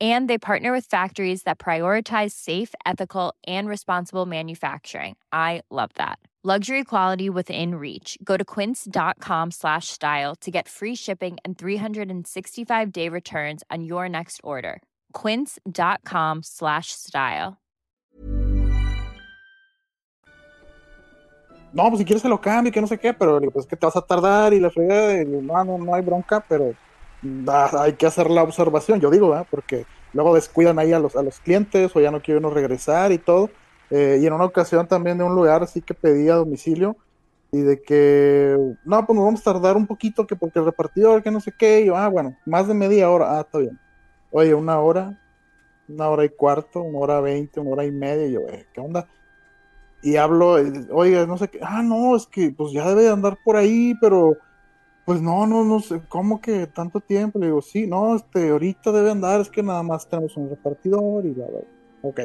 and they partner with factories that prioritize safe ethical and responsible manufacturing. I love that. Luxury quality within reach. Go to quince.com slash style to get free shipping and 365 day returns on your next order. quince.com slash style. No pues si quieres se lo cambio que no sé qué pero pues que te vas a tardar y la fregada no, no, no hay bronca pero hay que hacer la observación, yo digo, porque luego descuidan ahí a los, a los clientes o ya no quieren regresar y todo. Eh, y en una ocasión también de un lugar así que pedí a domicilio y de que, no, pues nos vamos a tardar un poquito que porque el repartidor, que no sé qué, y yo, ah, bueno, más de media hora, ah, está bien. Oye, una hora, una hora y cuarto, una hora veinte, una hora y media, y yo, eh, ¿qué onda? Y hablo, oye, no sé qué, ah, no, es que pues ya debe de andar por ahí, pero pues no, no, no sé, ¿cómo que tanto tiempo? Le digo, sí, no, este, ahorita debe andar, es que nada más tenemos un repartidor y bla, bla. Ok.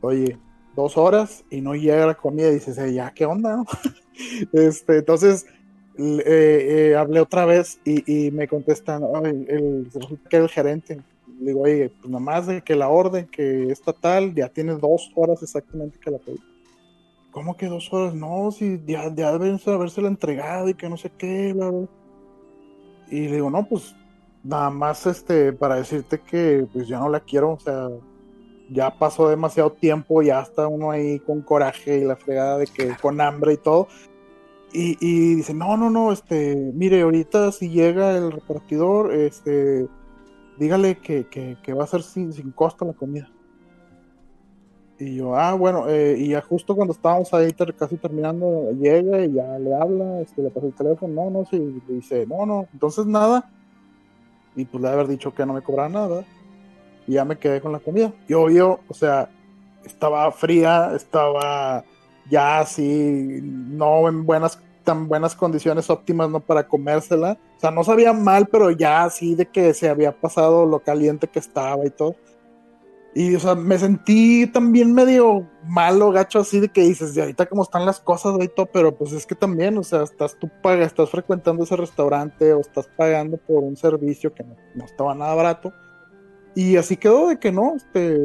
Oye, dos horas y no llega la comida y dices, eh, ya, ¿qué onda? este, entonces, eh, eh, hablé otra vez y, me contestan, el, que el gerente. Le digo, oye, pues nada más de que la orden que está tal, ya tiene dos horas exactamente que la pedí. ¿Cómo que dos horas? No, si ya, ya deben habérsela entregado y que no sé qué, bla, bla. Y le digo, no, pues nada más este para decirte que pues ya no la quiero, o sea, ya pasó demasiado tiempo, ya está uno ahí con coraje y la fregada de que con hambre y todo. Y, y dice, no, no, no, este, mire, ahorita si llega el repartidor, este, dígale que, que, que va a ser sin, sin costo la comida. Y yo, ah, bueno, eh, y ya justo cuando estábamos ahí casi terminando, llega y ya le habla, este, le pasa el teléfono, no, no, sí, dice, no, no, entonces nada. Y pues le haber dicho que no me cobraba nada. Y ya me quedé con la comida. Y obvio, o sea, estaba fría, estaba ya así, no en buenas, tan buenas condiciones óptimas, no para comérsela. O sea, no sabía mal, pero ya así de que se había pasado lo caliente que estaba y todo. Y, o sea, me sentí también medio malo, gacho, así de que dices, de ahorita cómo están las cosas, güey, todo, pero pues es que también, o sea, estás tú pagas, estás frecuentando ese restaurante o estás pagando por un servicio que no, estaba nada barato. Y así quedó de que no, este,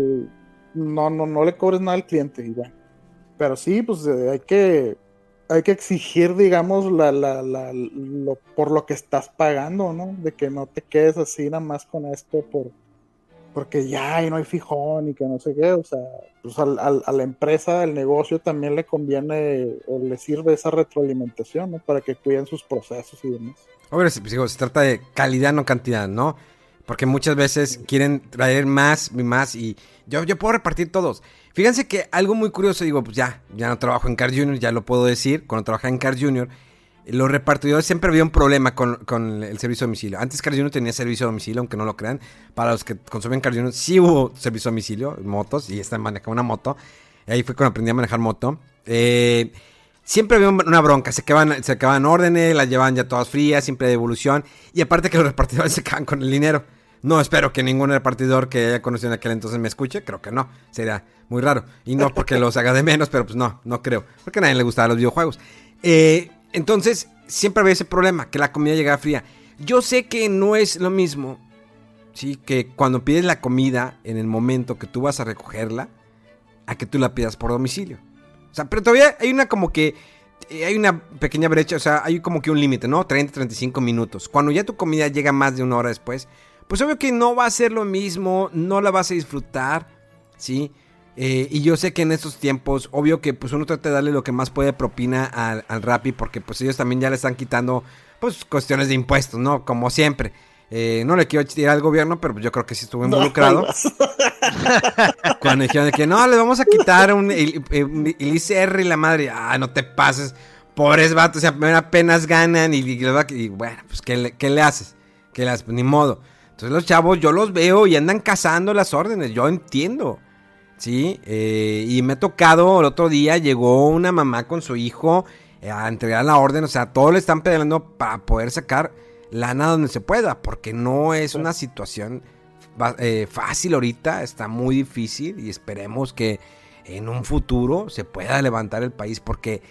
no, no, no le cobres nada al cliente, y bueno. Pero sí, pues eh, hay que, hay que exigir, digamos, la, la, la, lo, por lo que estás pagando, ¿no? De que no te quedes así nada más con esto por porque ya y no hay fijón y que no sé qué, o sea, pues al, a la empresa, al negocio también le conviene o le sirve esa retroalimentación, ¿no? Para que cuiden sus procesos y demás. Hombre, pues, se trata de calidad, no cantidad, ¿no? Porque muchas veces quieren traer más y más y yo, yo puedo repartir todos. Fíjense que algo muy curioso, digo, pues ya, ya no trabajo en Car Junior, ya lo puedo decir, cuando trabajaba en Car Junior, los repartidores siempre había un problema con, el servicio a domicilio. Antes Car tenía servicio a domicilio, aunque no lo crean. Para los que consumen Car sí hubo servicio a domicilio, motos, y esta manejaba una moto. Ahí fue cuando aprendí a manejar moto. Eh, siempre había una bronca, se quedaban, se acababan órdenes, las llevaban ya todas frías, siempre de evolución. Y aparte que los repartidores se quedaban con el dinero. No espero que ningún repartidor que haya conocido en aquel entonces me escuche, creo que no, sería muy raro. Y no porque los haga de menos, pero pues no, no creo. Porque a nadie le gustaban los videojuegos. Eh, entonces, siempre había ese problema, que la comida llegaba fría. Yo sé que no es lo mismo, ¿sí? Que cuando pides la comida en el momento que tú vas a recogerla, a que tú la pidas por domicilio. O sea, pero todavía hay una como que... Eh, hay una pequeña brecha, o sea, hay como que un límite, ¿no? 30, 35 minutos. Cuando ya tu comida llega más de una hora después, pues obvio que no va a ser lo mismo, no la vas a disfrutar, ¿sí? Eh, y yo sé que en estos tiempos, obvio que pues uno trata de darle lo que más puede propina al, al Rappi, porque pues ellos también ya le están quitando pues cuestiones de impuestos, ¿no? Como siempre. Eh, no le quiero tirar al gobierno, pero yo creo que sí estuvo involucrado. cuando dijeron que no, le vamos a quitar un, el, ICR y la madre. Ah, no te pases. Pobres vatos, o sea, apenas ganan y, y, bueno, pues ¿qué le, ¿qué le, haces? ¿Qué le haces? Pues, ni modo. Entonces los chavos, yo los veo y andan cazando las órdenes, yo entiendo. Sí, eh, y me ha tocado el otro día, llegó una mamá con su hijo eh, a entregar la orden, o sea, todos le están pedaleando para poder sacar lana donde se pueda, porque no es una situación eh, fácil ahorita, está muy difícil y esperemos que en un futuro se pueda levantar el país, porque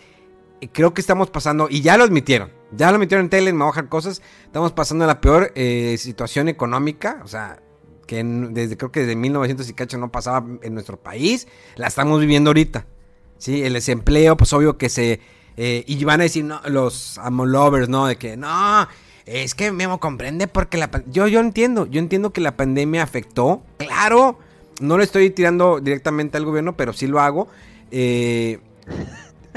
creo que estamos pasando, y ya lo admitieron, ya lo admitieron en tele, me bajar cosas, estamos pasando la peor situación económica, o sea, que desde creo que desde 1900 y cacho no pasaba en nuestro país, la estamos viviendo ahorita. Sí, el desempleo, pues obvio que se eh, y van a decir no, los amolovers, ¿no? De que no, es que Memo comprende porque la yo yo entiendo, yo entiendo que la pandemia afectó, claro, no le estoy tirando directamente al gobierno, pero sí lo hago. Eh,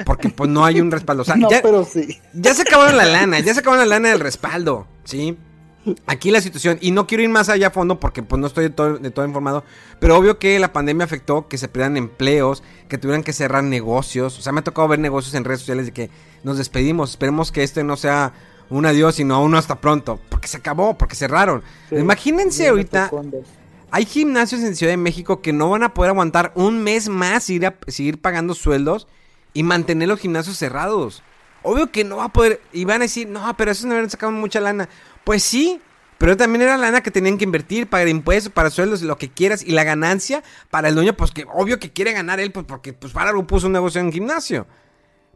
porque pues no hay un respaldo. no, pero sí. Ya se acabaron la lana, ya se acabaron la lana del respaldo, ¿sí? Aquí la situación, y no quiero ir más allá a fondo porque pues no estoy de todo, informado, pero obvio que la pandemia afectó que se perdieran empleos, que tuvieran que cerrar negocios, o sea, me ha tocado ver negocios en redes sociales de que nos despedimos, esperemos que este no sea un adiós, sino uno hasta pronto, porque se acabó, porque cerraron. Imagínense ahorita, hay gimnasios en Ciudad de México que no van a poder aguantar un mes más ir a, seguir pagando sueldos y mantener los gimnasios cerrados. Obvio que no va a poder. Y van a decir, no, pero eso no hubieran sacado mucha lana. Pues sí, pero también era lana que tenían que invertir, para impuestos, para sueldos, lo que quieras. Y la ganancia para el dueño, pues que obvio que quiere ganar él, pues porque pues para algo puso un negocio en gimnasio.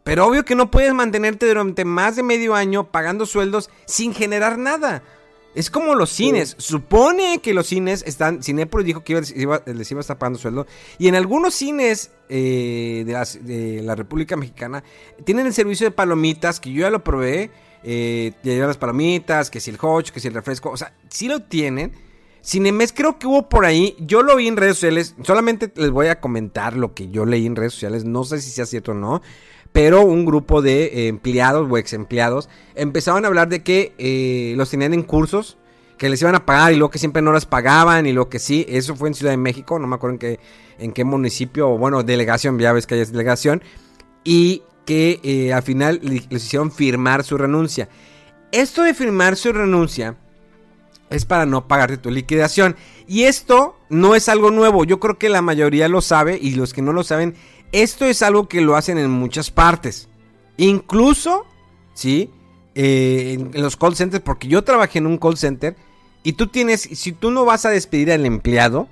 Pero obvio que no puedes mantenerte durante más de medio año pagando sueldos sin generar nada. Es como los cines. Supone que los cines están. Cinepolis dijo que les iba a estar pagando sueldo. Y en algunos cines eh, de, la República Mexicana tienen el servicio de palomitas que yo ya lo probé. Eh, llevan las palomitas, que si el hot, que si el refresco. O sea, sí lo tienen. Cinemes creo que hubo por ahí. Yo lo vi en redes sociales. Solamente les voy a comentar lo que yo leí en redes sociales. No sé si sea cierto o no pero un grupo de eh, empleados o ex empleados empezaban a hablar de que eh, los tenían en cursos, que les iban a pagar y luego que siempre no las pagaban y lo que sí, eso fue en Ciudad de México, no me acuerdo en qué, en qué municipio, o bueno, delegación, ya ves que hay delegación, y que eh, al final les hicieron firmar su renuncia. Esto de firmar su renuncia es para no pagarte tu liquidación. Y esto no es algo nuevo, yo creo que la mayoría lo sabe y los que no lo saben esto es algo que lo hacen en muchas partes. Incluso, ¿sí? Eh, en, los call centers, porque yo trabajé en un call center y tú tienes, si tú no vas a despedir al empleado,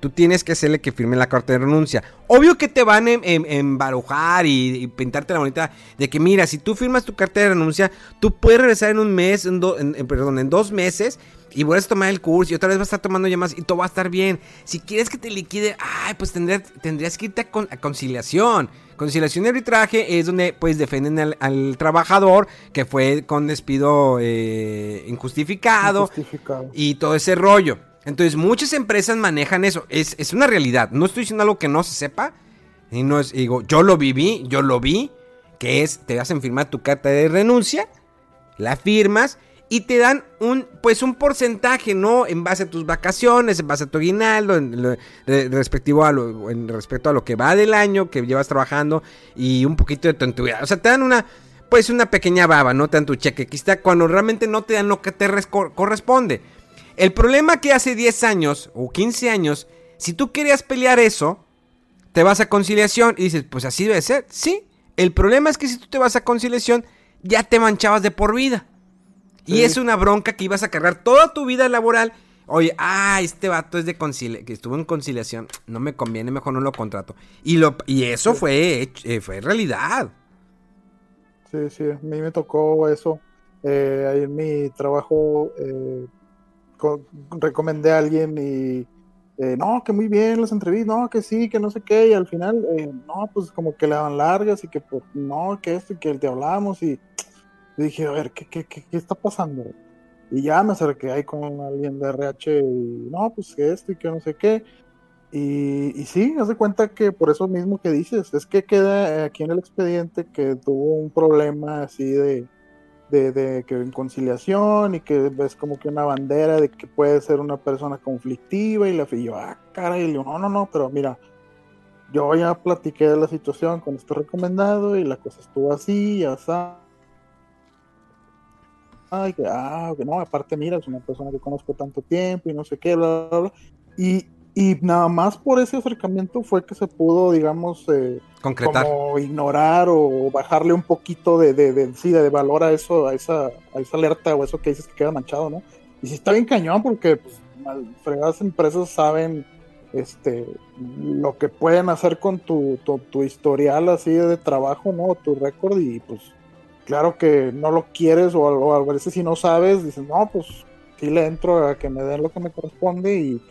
tú tienes que hacerle que firme la carta de renuncia. Obvio que te van a em, em, embarujar y, pintarte la bonita de que mira, si tú firmas tu carta de renuncia, tú puedes regresar en un mes, en, perdón, en dos meses y vuelves a tomar el curso y otra vez vas a estar tomando llamadas y todo va a estar bien. Si quieres que te liquide, ay, pues tendrías, que irte a, conciliación. Conciliación y arbitraje es donde pues defienden al, trabajador que fue con despido eh, injustificado, y todo ese rollo. Entonces muchas empresas manejan eso. Es, es, una realidad. No estoy diciendo algo que no se sepa. Y no es, digo, yo lo viví, yo lo vi. Que es, te hacen firmar tu carta de renuncia. La firmas y te dan un pues un porcentaje, ¿no? En base a tus vacaciones, en base a tu aguinaldo, en, respectivo a lo, respecto a lo que va del año que llevas trabajando y un poquito de tu antigüedad. O sea, te dan una pues una pequeña baba, no te dan tu cheque, aquí está cuando realmente no te dan lo que te corresponde. El problema que hace 10 años o 15 años, si tú querías pelear eso, te vas a conciliación y dices, pues así debe ser. Sí, el problema es que si tú te vas a conciliación, ya te manchabas de por vida. Y es una bronca que ibas a cargar toda tu vida laboral. Oye, ah, este vato es de conciliación, que estuvo en conciliación, no me conviene, mejor no lo contrato. Y lo y eso fue eh, fue realidad. Sí, sí, a mí me tocó eso. Eh, ahí en mi trabajo eh, recomendé a alguien y no, que muy bien las entrevistas, no, que sí, que no sé qué, y al final, no, pues como que le dan largas y que pues, no, que esto y que te hablamos y dije, a ver, ¿qué, qué, qué, está pasando? Y ya me acerqué ahí con alguien de RH y no, pues que esto y que no sé qué. Y, y sí, haz de cuenta que por eso mismo que dices, es que queda aquí en el expediente que tuvo un problema así de, de, de que en conciliación y que ves como que una bandera de que puede ser una persona conflictiva y la y yo, ah, caray, y le digo, no, no, no, pero mira, yo ya platiqué de la situación con este recomendado y la cosa estuvo así, ya está. Ay, que, ah, que no, aparte, mira, es una persona que conozco tanto tiempo y no sé qué, bla, bla, bla. Y, y nada más por ese acercamiento fue que se pudo, digamos, eh, Concretar. como ignorar o bajarle un poquito de, de, de, sí, de valor a eso, a esa, a esa alerta o eso que dices que queda manchado, ¿no? Y sí está bien cañón porque pues, mal- fregadas empresas saben este lo que pueden hacer con tu, tu, tu historial así de trabajo, ¿no? Tu récord y pues claro que no lo quieres o, o a veces si no sabes, dices, no, pues sí le entro a que me den lo que me corresponde y,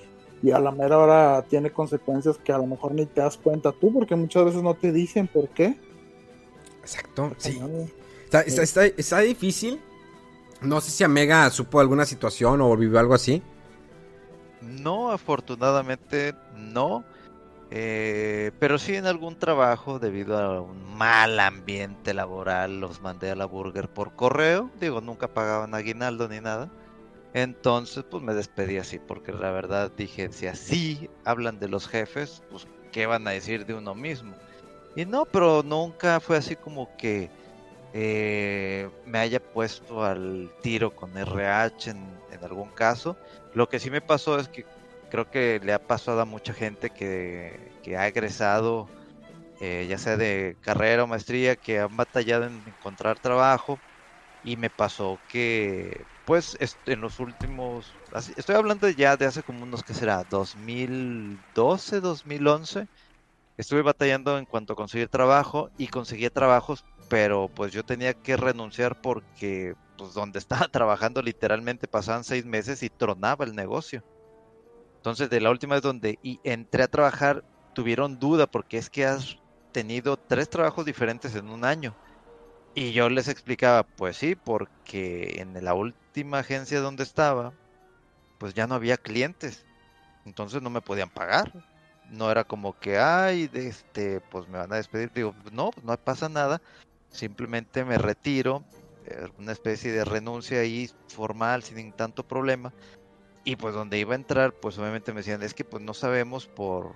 y a la mera hora tiene consecuencias que a lo mejor ni te das cuenta tú porque muchas veces no te dicen por qué. Exacto, sí. Cañón. Está, está- está- está difícil. No sé si Amega supo alguna situación o vivió algo así. No, afortunadamente no. Eh, pero sí en algún trabajo, debido a un mal ambiente laboral, los mandé a la burger por correo. Digo, nunca pagaban aguinaldo ni nada. Entonces, pues me despedí así, porque la verdad dije, si así hablan de los jefes, pues ¿qué van a decir de uno mismo? Y no, pero nunca fue así como que eh, me haya puesto al tiro con RH en, en algún caso. Lo que sí me pasó es que creo que le ha pasado a mucha gente que, que ha egresado, eh, ya sea de carrera o maestría, que han batallado en encontrar trabajo. Y me pasó que, pues, est- en los últimos, estoy hablando ya de hace como unos, ¿qué será? 2012, 2011. Estuve batallando en cuanto a conseguir trabajo y conseguía trabajos, pero pues yo tenía que renunciar porque pues donde estaba trabajando literalmente pasaban seis meses y tronaba el negocio. Entonces de la última vez donde y entré a trabajar tuvieron duda porque es que has tenido tres trabajos diferentes en un año. Y yo les explicaba, pues sí, porque en la última agencia donde estaba, pues ya no había clientes. Entonces no me podían pagar. No era como que, ay, este, pues me van a despedir. Digo, no, no pasa nada. Simplemente me retiro, eh, una especie de renuncia ahí formal, sin tanto problema. Y pues donde iba a entrar, pues obviamente me decían, es que pues no sabemos por,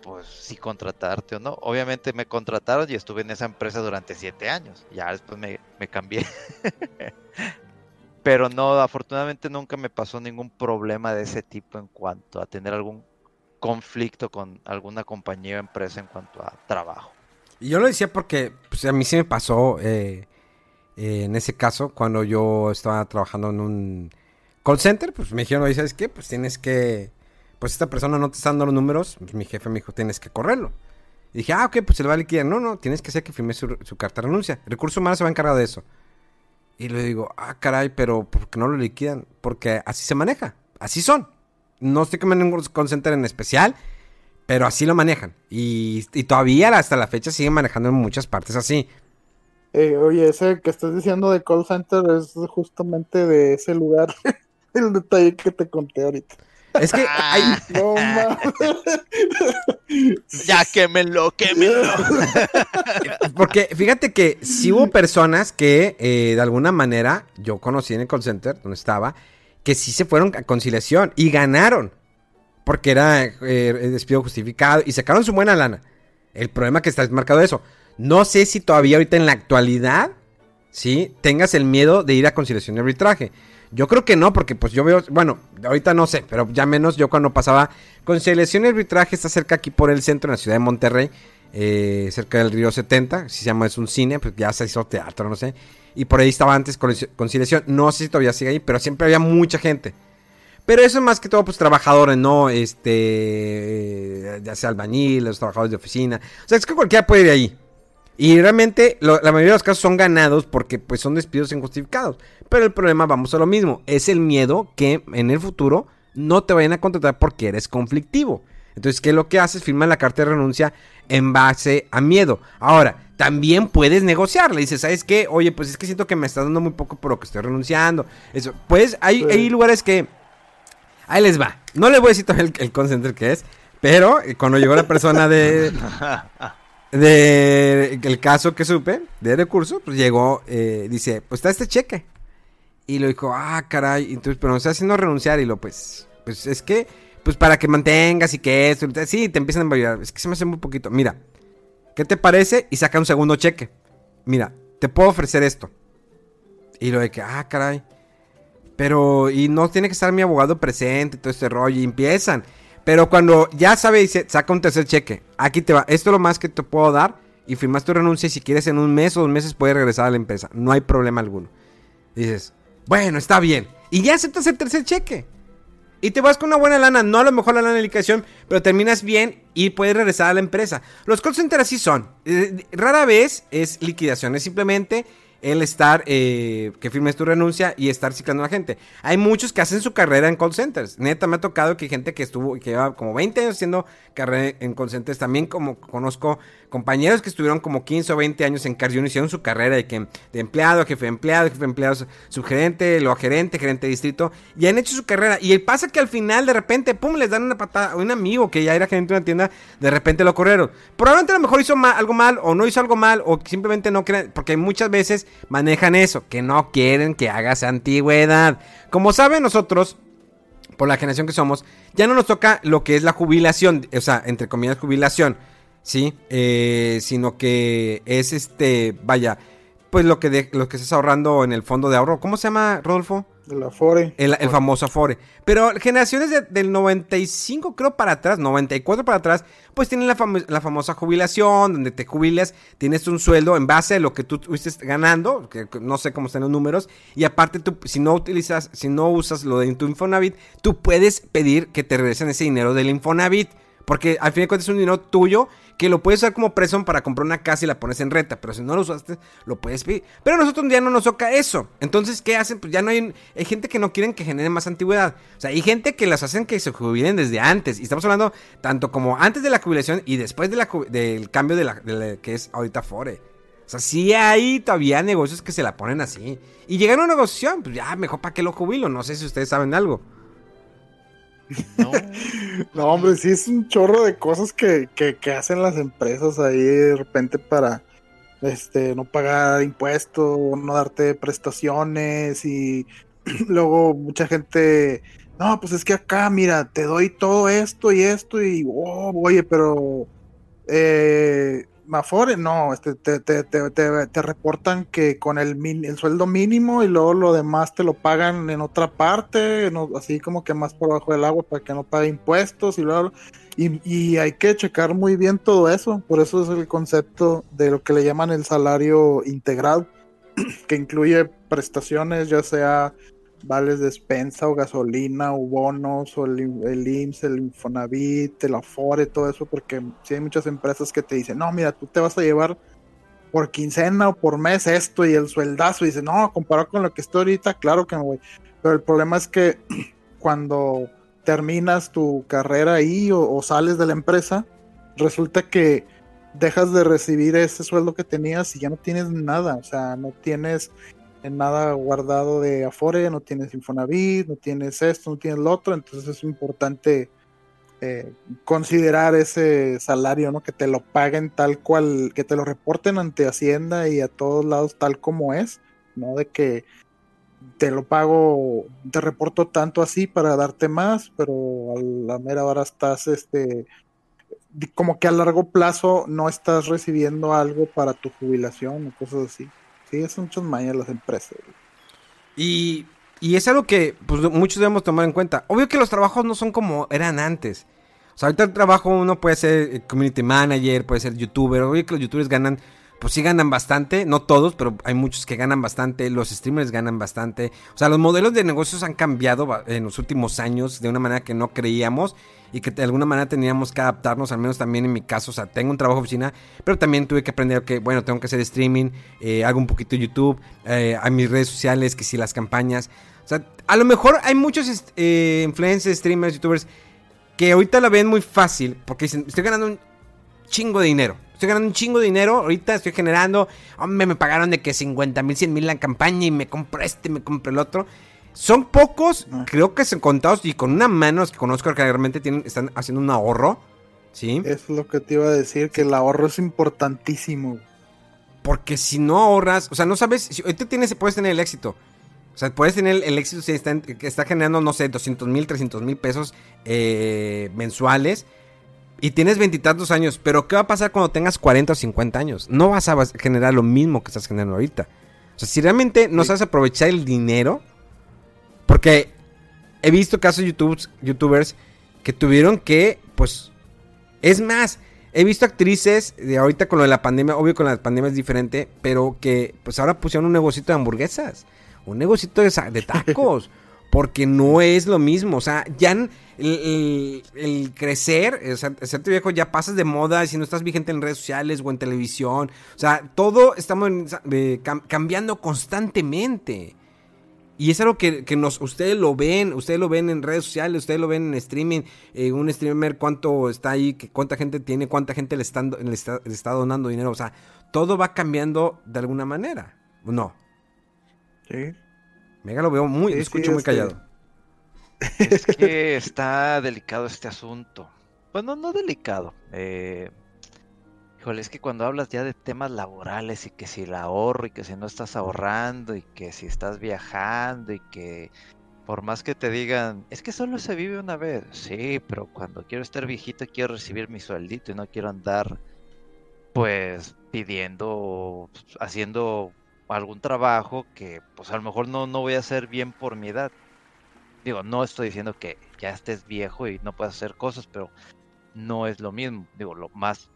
pues si contratarte o no. Obviamente me contrataron y estuve en esa empresa durante siete años. Ya después me, me cambié. Pero no, afortunadamente nunca me pasó ningún problema de ese tipo en cuanto a tener algún conflicto con alguna compañía o empresa en cuanto a trabajo. Y yo lo decía porque pues, a mí sí me pasó eh, eh, en ese caso cuando yo estaba trabajando en un call center, pues me dijeron, oye, ¿sabes qué? Pues tienes que, pues esta persona no te está dando los números, pues, mi jefe me dijo, tienes que correrlo. Y dije, ah, ok, pues se le va a liquidar. No, no, tienes que hacer que firme su, su carta de renuncia. Recursos humanos se va a encargar de eso. Y le digo, ah, caray, pero ¿por qué no lo liquidan? Porque así se maneja, así son. No estoy ningún call center en especial, pero así lo manejan. Y, y todavía hasta la fecha siguen manejando en muchas partes así. Eh, oye, ese que estás diciendo de call center es justamente de ese lugar, el detalle que te conté ahorita. Es que hay, No mames. Ya quémelo, quémelo. porque fíjate que sí hubo personas que eh, de alguna manera yo conocí en el call center donde estaba, que sí se fueron a conciliación y ganaron. Porque era eh, despido justificado y sacaron su buena lana. El problema que está marcado eso. No sé si todavía ahorita en la actualidad, ¿sí? Tengas el miedo de ir a conciliación y arbitraje. Yo creo que no, porque pues yo veo, bueno, ahorita no sé, pero ya menos yo cuando pasaba conciliación y arbitraje está cerca aquí por el centro, en la ciudad de Monterrey, eh, cerca del río 70, si se llama, es un cine, pues ya se hizo teatro, no sé. Y por ahí estaba antes concili- conciliación, no sé si todavía sigue ahí, pero siempre había mucha gente. Pero eso es más que todo, pues trabajadores, ¿no? Este, ya sea albañil, los trabajadores de oficina. O sea, es que cualquiera puede ir ahí. Y realmente la mayoría de los casos son ganados porque pues son despidos injustificados. Pero el problema, vamos a lo mismo, es el miedo que en el futuro no te vayan a contratar porque eres conflictivo. Entonces, ¿qué es lo que haces? Firma la carta de renuncia en base a miedo. Ahora, también puedes negociar. Le dices, ¿sabes qué? Oye, pues es que siento que me está dando muy poco por lo que estoy renunciando. Eso, pues hay, Sí. hay lugares que... Ahí les va. No les voy a decir todavía el, el que es. Pero eh, cuando llegó la persona de, de el caso que supe, de recurso, pues llegó, eh, dice, pues está este cheque. Y lo dijo, ah, caray, entonces, pero me está haciendo renunciar. Y lo, pues, pues es que, pues para que mantengas y que esto, sí, te empiezan a ayudar. Es que se me hace muy poquito. Mira, ¿qué te parece? Y saca un segundo cheque. Mira, te puedo ofrecer esto. Y lo de que, ah, caray. Pero, y no tiene que estar mi abogado presente, todo este rollo. Y empiezan. Pero cuando ya sabe, dice, saca un tercer cheque. Aquí te va. Esto es lo más que te puedo dar. Y firmas tu renuncia. Y si quieres en un mes o dos meses puedes regresar a la empresa. No hay problema alguno. Dices, bueno, está bien. Y ya aceptas el tercer cheque. Y te vas con una buena lana. No a lo mejor la lana de liquidación. Pero terminas bien y puedes regresar a la empresa. Los call centers así son. Eh, rara vez es liquidación. Es simplemente el estar, eh, que firmes tu renuncia y estar ciclando a la gente. Hay muchos que hacen su carrera en call centers. Neta, me ha tocado que gente que estuvo, que lleva como 20 años haciendo carrera en call centers. También como conozco compañeros que estuvieron como 15 o 20 años en Cargill hicieron su carrera de, que, de empleado, jefe de empleado, jefe de empleado, subgerente, luego gerente, gerente de distrito, y han hecho su carrera. Y pasa que al final, de repente, pum, les dan una patada a un amigo que ya era gerente de una tienda, de repente lo corrieron. Probablemente a lo mejor hizo algo mal, o no hizo algo mal, o simplemente no quieren, porque muchas veces manejan eso, que no quieren que hagas antigüedad. Como saben nosotros, por la generación que somos, ya no nos toca lo que es la jubilación, o sea, entre comillas jubilación ¿sí? Eh, sino que es este, vaya, pues lo que, de, lo que estás ahorrando en el fondo de ahorro. ¿Cómo se llama, Rodolfo? El Afore. El, famoso Afore. Pero generaciones del 95 creo para atrás, 94 para atrás, pues tienen la, la, famosa jubilación, donde te jubilas, tienes un sueldo en base a lo que tú estuviste ganando, que no sé cómo están los números, y aparte tú, si no utilizas, si no usas lo de tu Infonavit, tú puedes pedir que te regresen ese dinero del Infonavit. Porque al fin de cuentas es un dinero tuyo que lo puedes usar como préstamo para comprar una casa y la pones en renta. Pero si no lo usaste, lo puedes pedir. Pero a nosotros ya no nos toca eso. Entonces, ¿qué hacen? Pues ya no hay. Hay gente que no quieren que genere más antigüedad. O sea, hay gente que las hacen que se jubilen desde antes. Y estamos hablando tanto como antes de la jubilación y después del cambio de la, que es ahorita Fore. O sea, sí hay todavía negocios que se la ponen así. Y llegan a una negociación, pues ya, mejor para que lo jubilo. No sé si ustedes saben algo. No. hombre, sí es un chorro de cosas que, hacen las empresas ahí de repente para este no pagar impuestos, no darte prestaciones y luego mucha gente, no, pues es que acá, mira, te doy todo esto y esto y, oh, oye, pero eh, Mafore, no, este, te, te, te, te, reportan que con el, el sueldo mínimo y luego lo demás te lo pagan en otra parte, así como que más por debajo del agua para que no pague impuestos y luego... Y, hay que checar muy bien todo eso, por eso es el concepto de lo que le llaman el salario integral, que incluye prestaciones, ya sea vales de despensa o gasolina o bonos o el, el IMSS, el Infonavit, el Afore, todo eso, porque si hay muchas empresas que te dicen, no, mira, tú te vas a llevar por quincena o por mes esto y el sueldazo, y dice, no, comparado con lo que estoy ahorita, claro que me voy. Pero el problema es que cuando terminas tu carrera ahí o sales de la empresa, resulta que dejas de recibir ese sueldo que tenías y ya no tienes nada, o sea, no tienes en nada guardado de Afore, no tienes Infonavit, no tienes esto, no tienes lo otro, entonces es importante eh, considerar ese salario, ¿no? Que te lo paguen tal cual, que te lo reporten ante Hacienda y a todos lados tal como es, no de que te lo pago, te reporto tanto así para darte más, pero a la mera hora estás, este, como que a largo plazo no estás recibiendo algo para tu jubilación o cosas así. Sí, es muchas mañas las empresas. Y, y es algo que pues, muchos debemos tomar en cuenta. Obvio que los trabajos no son como eran antes. O sea, ahorita el trabajo uno puede ser community manager, puede ser youtuber. Obvio que los youtubers ganan pues sí ganan bastante, no todos, pero hay muchos que ganan bastante, los streamers ganan bastante. O sea, los modelos de negocios han cambiado en los últimos años de una manera que no creíamos y que de alguna manera teníamos que adaptarnos, al menos también en mi caso, o sea, tengo un trabajo de oficina, pero también tuve que aprender que, bueno, tengo que hacer streaming, eh, hago un poquito de YouTube, eh, a mis redes sociales, que sí, las campañas. O sea, a lo mejor hay muchos eh, influencers, streamers, youtubers que ahorita la ven muy fácil porque dicen, estoy ganando un chingo de dinero. Estoy ganando un chingo de dinero. Ahorita estoy generando. Hombre, me pagaron de que 50 mil, 100 mil la campaña y me compro este, me compro el otro. Son pocos, creo que son contados y con una mano los que conozco que realmente tienen, están haciendo un ahorro. ¿Sí? Es lo que te iba a decir, que el ahorro es importantísimo. Porque si no ahorras, o sea, no sabes, si ahorita tienes, puedes tener el éxito. O sea, puedes tener el éxito si está generando, no sé, 200 mil, 300 mil pesos eh, mensuales. Y tienes veintitantos años. Pero ¿qué va a pasar cuando tengas 40 o 50 años? No vas a generar lo mismo que estás generando ahorita. O sea, si realmente no sabes aprovechar el dinero. Porque he visto casos de YouTube, youtubers que tuvieron que, pues... Es más, he visto actrices de ahorita con lo de la pandemia, obvio con la pandemia es diferente, pero que pues ahora pusieron un negocito de hamburguesas un negocito de, tacos. porque no es lo mismo. O sea, ya el, crecer, o sea, viejo ya pasas de moda si no estás vigente en redes sociales o en televisión. O sea, todo estamos cambiando constantemente. Y es algo que, nos, ustedes lo ven, ustedes lo ven en redes sociales, ustedes lo ven en streaming, eh, un streamer cuánto está ahí, cuánta gente tiene, cuánta gente le está donando dinero. O sea, todo va cambiando de alguna manera. No. Sí. Mega lo veo muy, escucho muy callado. Es que está delicado este asunto. Bueno, no delicado. Eh, híjole, es que cuando hablas ya de temas laborales y que si el ahorro y que si no estás ahorrando y que si estás viajando y que por más que te digan, es que solo se vive una vez. Sí, pero cuando quiero estar viejito quiero recibir mi sueldito y no quiero andar pues pidiendo, haciendo algún trabajo que pues a lo mejor no, no voy a hacer bien por mi edad. Digo, no estoy diciendo que ya estés viejo y no puedas hacer cosas, pero no es lo mismo. Digo, lo más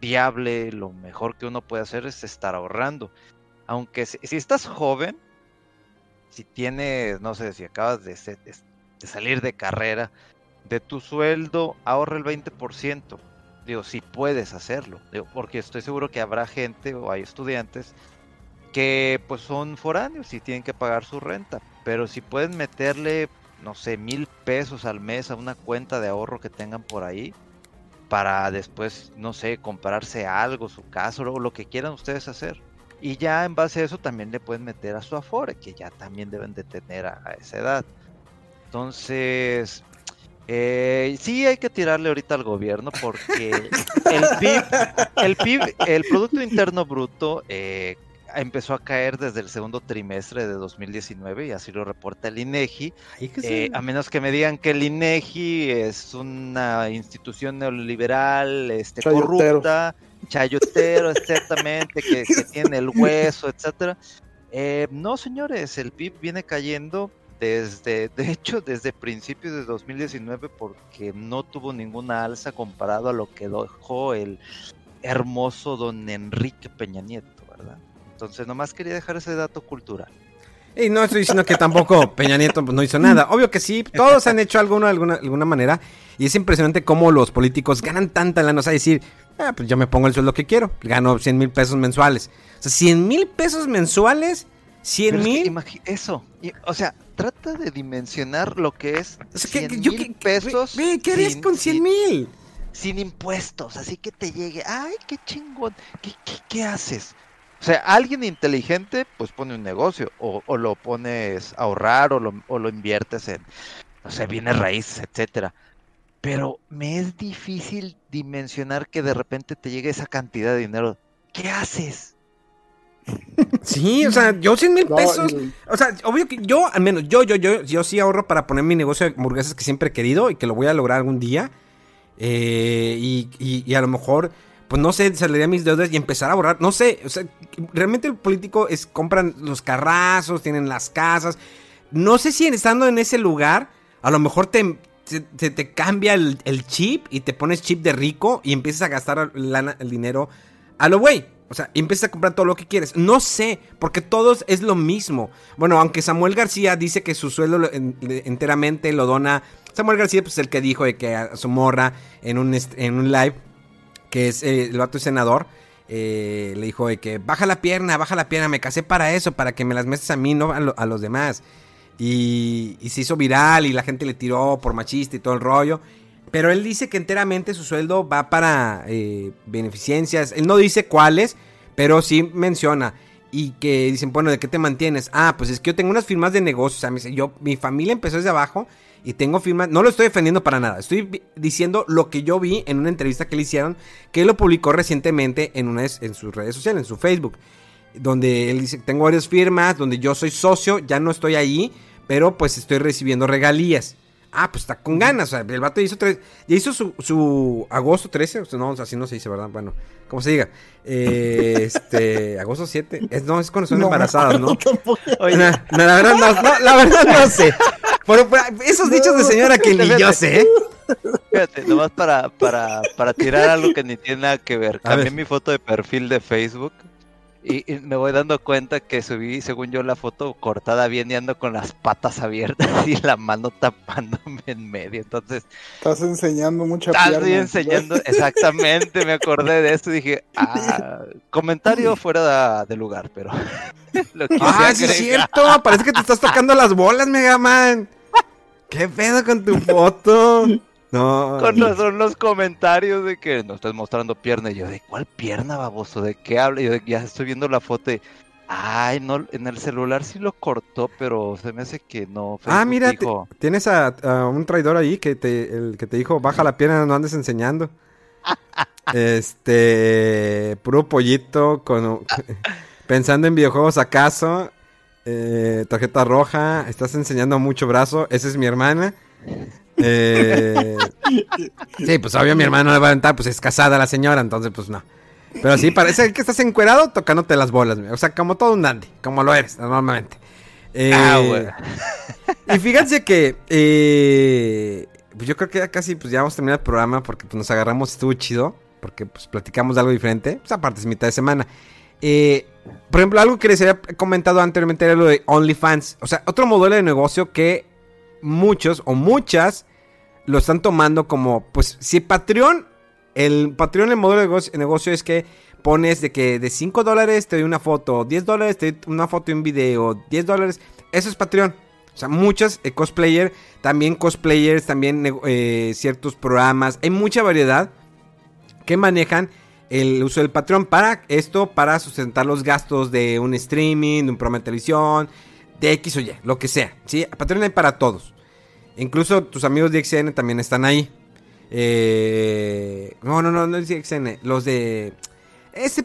viable, lo mejor que uno puede hacer es estar ahorrando. Aunque si, estás joven, si tienes, no sé, si acabas de, de, salir de carrera, de tu sueldo, ahorra el 20%. Digo, si puedes hacerlo. Digo, porque estoy seguro que habrá gente o hay estudiantes que pues son foráneos y tienen que pagar su renta. Pero si pueden meterle, no sé, mil pesos al mes a una cuenta de ahorro que tengan por ahí, para después, no sé, comprarse algo, su casa o lo que quieran ustedes hacer. Y ya en base a eso también le pueden meter a su Afore, que ya también deben de tener a, esa edad. Entonces, eh, sí hay que tirarle ahorita al gobierno porque el PIB, el PIB, el Producto Interno Bruto, eh, empezó a caer desde el segundo trimestre de 2019 y así lo reporta el INEGI. Eh, a menos que me digan que el INEGI es una institución neoliberal, este, corrupta, chayotero, exactamente, que, tiene el hueso, etcétera. Eh, no, señores, el PIB viene cayendo desde, de hecho, desde principios de 2019 porque no tuvo ninguna alza comparado a lo que dejó el hermoso don Enrique Peña Nieto, ¿verdad? Entonces, nomás quería dejar ese dato cultural. Y no estoy diciendo que tampoco Peña Nieto pues, no hizo nada. Obvio que sí, todos han hecho algo de alguna, alguna manera. Y es impresionante cómo los políticos ganan tanta lana. O sea, decir, ah, pues yo me pongo el sueldo que quiero. Gano 100 mil pesos mensuales. O sea, 100 mil pesos mensuales. 100 mil. eso. o sea, trata de dimensionar lo que es 100 mil pesos. ¿Qué harías con 100 mil? Sin impuestos. Así que te llegue. Ay, qué chingón. ¿Qué, qué, qué haces? O sea, alguien inteligente pues pone un negocio o, lo pones a ahorrar o lo, o lo inviertes en, no sé, bienes raíces, etcétera. Pero me es difícil dimensionar que de repente te llegue esa cantidad de dinero. ¿Qué haces? Sí, o sea, yo 100 mil pesos. O sea, obvio que yo, al menos, yo, yo, yo, yo sí ahorro para poner mi negocio de hamburguesas que siempre he querido y que lo voy a lograr algún día. Eh, y, y, a lo mejor pues no sé, saldría mis deudas y empezar a borrar. No sé, o sea, realmente el político es, compran los carrazos, tienen las casas. No sé si estando en ese lugar, a lo mejor te, te, cambia el, chip y te pones chip de rico y empiezas a gastar el dinero a lo güey. O sea, empiezas a comprar todo lo que quieres. No sé, porque todos es lo mismo. Bueno, aunque Samuel García dice que su sueldo enteramente lo dona. Samuel García, pues el que dijo de que a su morra en un, en un live que es eh, el vato senador, eh, le dijo de que baja la pierna, baja la pierna, me casé para eso, para que me las metas a mí, no a, los demás. Y, se hizo viral y la gente le tiró por machista y todo el rollo. Pero él dice que enteramente su sueldo va para eh, beneficencias. Él no dice cuáles, pero sí menciona. Y que dicen, bueno, ¿de qué te mantienes? Ah, pues es que yo tengo unas firmas de negocios. O sea, yo, mi familia empezó desde abajo y tengo firmas. No lo estoy defendiendo para nada. Estoy diciendo lo que yo vi en una entrevista que le hicieron, que lo publicó recientemente en, una, en sus redes sociales, en su Facebook. Donde él dice, tengo varias firmas, donde yo soy socio, ya no estoy ahí, pero pues estoy recibiendo regalías. Ah, pues está con ganas. O sea, el vato hizo tres. Ya hizo su, su agosto 13. O sea, no, así no se dice, ¿verdad? Bueno, como se diga. Eh, este. Agosto 7. Es, no, es cuando son embarazadas, ¿no? Oye, no, la verdad no, la verdad no sé. Pero, esos dichos de señora que ni yo sé. ¿eh? Fíjate, nomás para, para, para tirar algo que ni tiene nada que ver. Cambié mi foto de perfil de Facebook y, me voy dando cuenta que subí, según yo, la foto cortada bien y ando con las patas abiertas y la mano tapándome en medio. Entonces. Estás enseñando mucha Estoy enseñando, exactamente, me acordé de esto y dije, ah, comentario fuera de, lugar, pero. ah, sí es cierto, parece que te estás tocando las bolas, Mega Man. ¿Qué pedo con tu foto? No. Con razón los comentarios de que nos estás mostrando pierna. Y yo, ¿de cuál pierna, baboso? ¿De qué habla? Y yo, ya estoy viendo la foto y. Ay, no, en el celular sí lo cortó, pero se me hace que no. ah, mira, tienes a, un traidor ahí que te, el que te dijo, baja la pierna, no andes enseñando. este, puro pollito con, pensando en videojuegos acaso, eh, tarjeta roja, estás enseñando mucho brazo, esa es mi hermana. Eh, sí, pues obvio mi hermano le va a aventar, pues es casada la señora, entonces pues no. Pero sí, parece que estás encuerado tocándote las bolas, o sea, como todo un dandy, como lo eres normalmente. Eh, ah, y fíjense que eh, pues yo creo que ya casi pues ya vamos a terminar el programa porque pues, nos agarramos, estuvo chido, porque pues platicamos de algo diferente, pues aparte es mitad de semana. por ejemplo, algo que les había comentado anteriormente era lo de OnlyFans, o sea, otro modelo de negocio que muchos o muchas lo están tomando como, pues, si Patreon, el Patreon, el modelo de negocio, es que pones de que de 5 dólares te doy una foto, 10 dólares te doy una foto y un video, 10 dólares, eso es Patreon. O sea, muchas eh, cosplayer, también cosplayers, también eh, ciertos programas, hay mucha variedad que manejan el uso del Patreon para esto, para sustentar los gastos de un streaming, de un programa de televisión, de X o Y, lo que sea. ¿sí? Patreon hay para todos. Incluso tus amigos de XN también están ahí. Eh, no, no, no, no es XN. Los de... Ese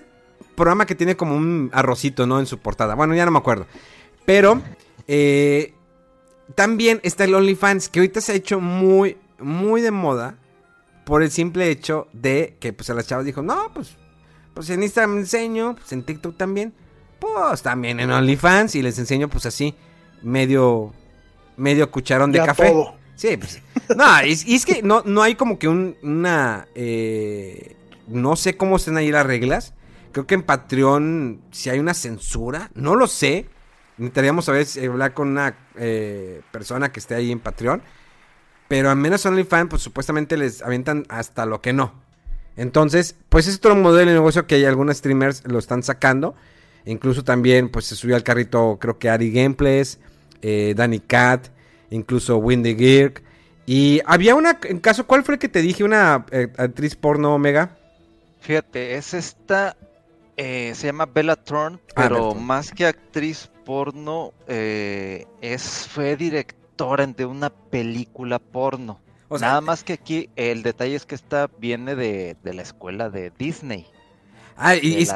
programa que tiene como un arrocito, ¿no? En su portada. Bueno, ya no me acuerdo. Pero... Eh, también está el OnlyFans, que ahorita se ha hecho muy, muy de moda. Por el simple hecho de que pues a las chavas dijo, no, pues, pues en Instagram enseño, pues en TikTok también pues también en OnlyFans y les enseño pues así, medio, medio cucharón de café. Sí, pues. No, y, es que no, no hay como que un, una, eh, no sé cómo estén ahí las reglas. Creo que en Patreon si hay una censura, no lo sé. Necesitaríamos saber si hablar con una eh, persona que esté ahí en Patreon. Pero al menos OnlyFans, pues supuestamente les avientan hasta lo que no. Entonces, pues es otro modelo de negocio que hay algunos streamers lo están sacando. Incluso también pues se subió al carrito creo que Ari Gameplays, eh, Danny Cat, incluso Windy Girk. Y había una, en caso, ¿cuál fue el que te dije? Una eh, actriz porno Omega. Fíjate, es esta, eh, se llama Bella Thorne, ah, pero más que actriz porno, es, fue directora de una película porno. O sea, Nada más que aquí el detalle es que esta viene de, la escuela de Disney. Ah, y,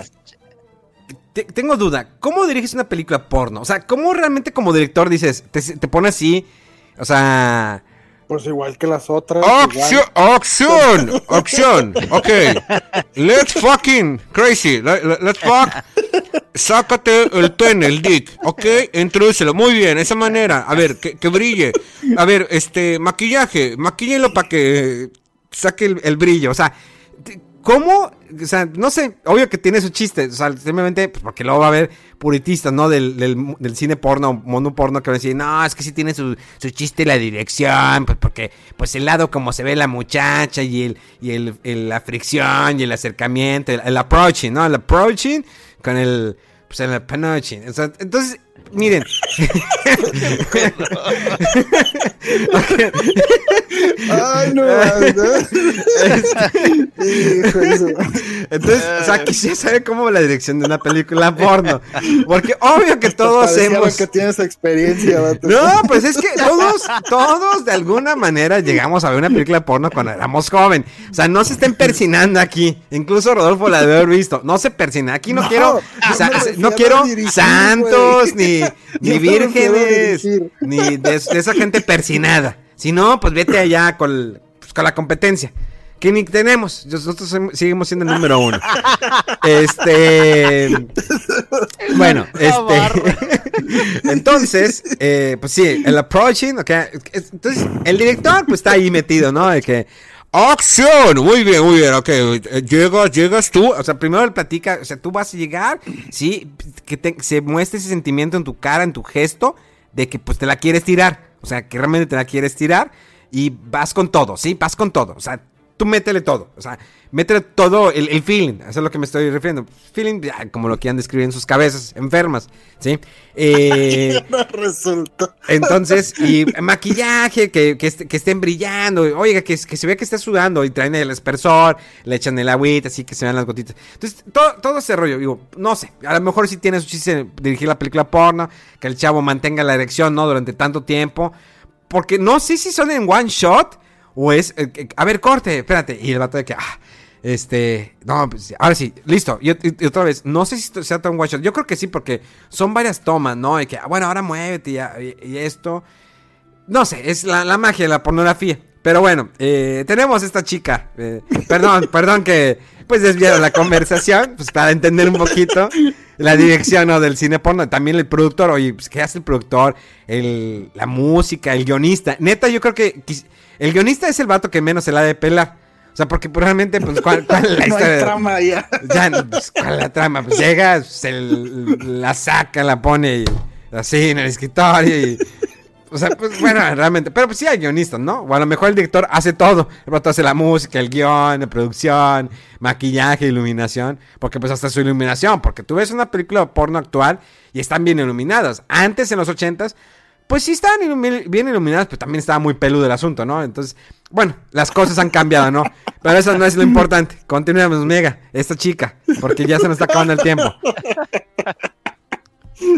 tengo duda, ¿cómo diriges una película porno? O sea, ¿cómo realmente como director dices, te, te pone así? O sea... Pues igual que las otras. ¡Acción! ¡Acción! Ok. Let's fucking crazy. Let's fuck. Sácate el ten, el dick. Ok. Introdúcelo. Muy bien. Esa manera. A ver, que, que brille. A ver, este, maquillaje. Maquíllelo para que saque el brillo. O sea, ¿Cómo? O sea, no sé, obvio que tiene su chiste, o sea, simplemente pues, porque luego va a haber puritistas, ¿no? Del, cine porno, mono porno, que van a decir, no, es que sí tiene su, su chiste la dirección, pues porque, pues el lado como se ve la muchacha y el, y el, la fricción y el acercamiento, el, approaching, ¿no? El approaching con el, pues el approaching. O sea, entonces, miren. Ay, no, Entonces, o sea, quisiera saber cómo va la dirección de una película porno. Porque obvio que todos hemos. que tienes experiencia, vato. No, pues es que todos, todos de alguna manera llegamos a ver una película porno cuando éramos joven. O sea, no se estén persinando aquí. Incluso Rodolfo la debe haber visto. No se persina. Aquí no, No, quiero, no quiero dirigir, santos, ni, ni vírgenes, ni de, de esa gente persinada. Si no, pues vete allá con, pues, con la competencia. Que ni tenemos. Nosotros seguimos siendo el número uno. Este. Bueno, este. Entonces, eh, pues sí, el approaching, ok. es- Entonces, el director, pues está ahí metido, ¿no? De que. ¡Acción! Muy bien, muy bien, ok. eh, Llegas, llegas tú. O sea, primero él platica, o sea, tú vas a llegar, sí, que se muestre ese sentimiento en tu cara, en tu gesto, de que pues te la quieres tirar. O sea, que realmente te la quieres tirar. Y vas con todo, ¿sí? Vas con todo. O sea, tú métele todo. O sea, métele todo el, el feeling. Eso es a lo que me estoy refiriendo. Feeling, ya, como lo quieran describir en sus cabezas, enfermas, ¿sí? Eh, Resulta. entonces, y maquillaje, que, que, est- que estén brillando, oiga, que, que se vea que está sudando, y traen el espersor, le echan el agüita, así que se vean las gotitas. Entonces, todo, todo ese rollo, digo, no sé, a lo mejor si tiene su chiste dirigir la película porno, que el chavo mantenga la erección, ¿no? Durante tanto tiempo, porque no sé si son en one shot, o es, eh, a ver, corte, espérate, y el vato de que, ah, este, no, pues, ahora sí, listo. Y, y- y otra vez, no sé si sea tan one shot. Yo creo que sí, porque son varias tomas, ¿no? Y que, ah, bueno, ahora muévete y, y- y esto. No sé, es la, la magia de la pornografía. Pero bueno, eh, tenemos esta chica. eh, perdón, perdón que pues desviaron la conversación, pues para entender un poquito la dirección ¿no? del cine porno. También el productor, oye, pues, ¿qué hace el productor? El, la música, el guionista. Neta, yo creo que el guionista es el vato que menos se la ha de pelar. O sea, porque realmente, pues, ¿cuál, cuál es la No historia? hay de- trama ya. ya, pues, ¿cuál la trama? Pues llega, se la saca, la pone y- así en el escritorio y... O sea, pues bueno, realmente. Pero pues sí hay guionistas, ¿no? O a lo mejor el director hace todo. El vato hace la música, el guion, la producción, maquillaje, iluminación. Porque pues hasta su iluminación. Porque tú ves una película porno actual y están bien iluminadas. Antes, en los ochentas, pues sí estaban ilumi- bien iluminadas, pero también estaba muy peludo el asunto, ¿no? Entonces, bueno, las cosas han cambiado, ¿no? Pero eso no es lo importante. Continuemos, Mega, esta chica, porque ya se nos está acabando el tiempo.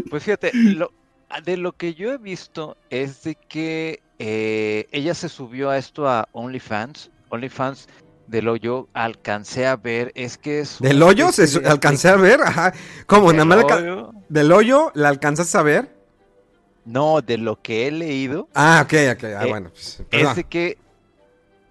Pues fíjate, lo- de lo que yo he visto es de que eh, ella se subió a esto a OnlyFans. OnlyFans de lo yo alcancé a ver es que es... ¿Del hoyo? ¿Se alcancé a ver? Ajá. ¿Cómo? Del ¿Nada más hoyo. ¿Del hoyo la alcanzaste a ver? No, de lo que he leído Ah, ok, ok. Ah, Eh, bueno, pues, es de que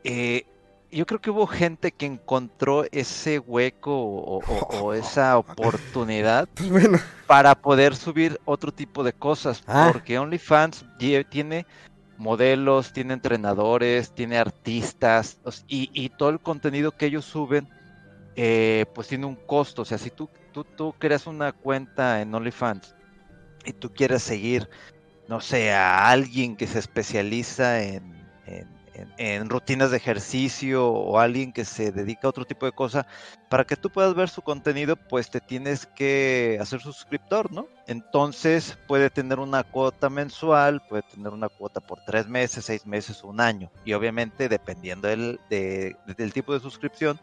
eh, yo creo que hubo gente que encontró ese hueco o, o- o esa oportunidad Pues bueno. para poder subir otro tipo de cosas. Ah. Porque OnlyFans tiene modelos, tiene entrenadores, tiene artistas y todo el contenido que ellos suben, eh, pues tiene un costo. O sea, si tú, tú, tú creas una cuenta en OnlyFans y tú quieres seguir, no sé, alguien que se especializa en, en- en- en rutinas de ejercicio o alguien que se dedica a otro tipo de cosa, para que tú puedas ver su contenido, pues te tienes que hacer suscriptor, ¿no? Entonces puede tener una cuota mensual, puede tener una cuota por tres meses, seis meses, un año. Y obviamente, dependiendo del, de- del tipo de suscripción,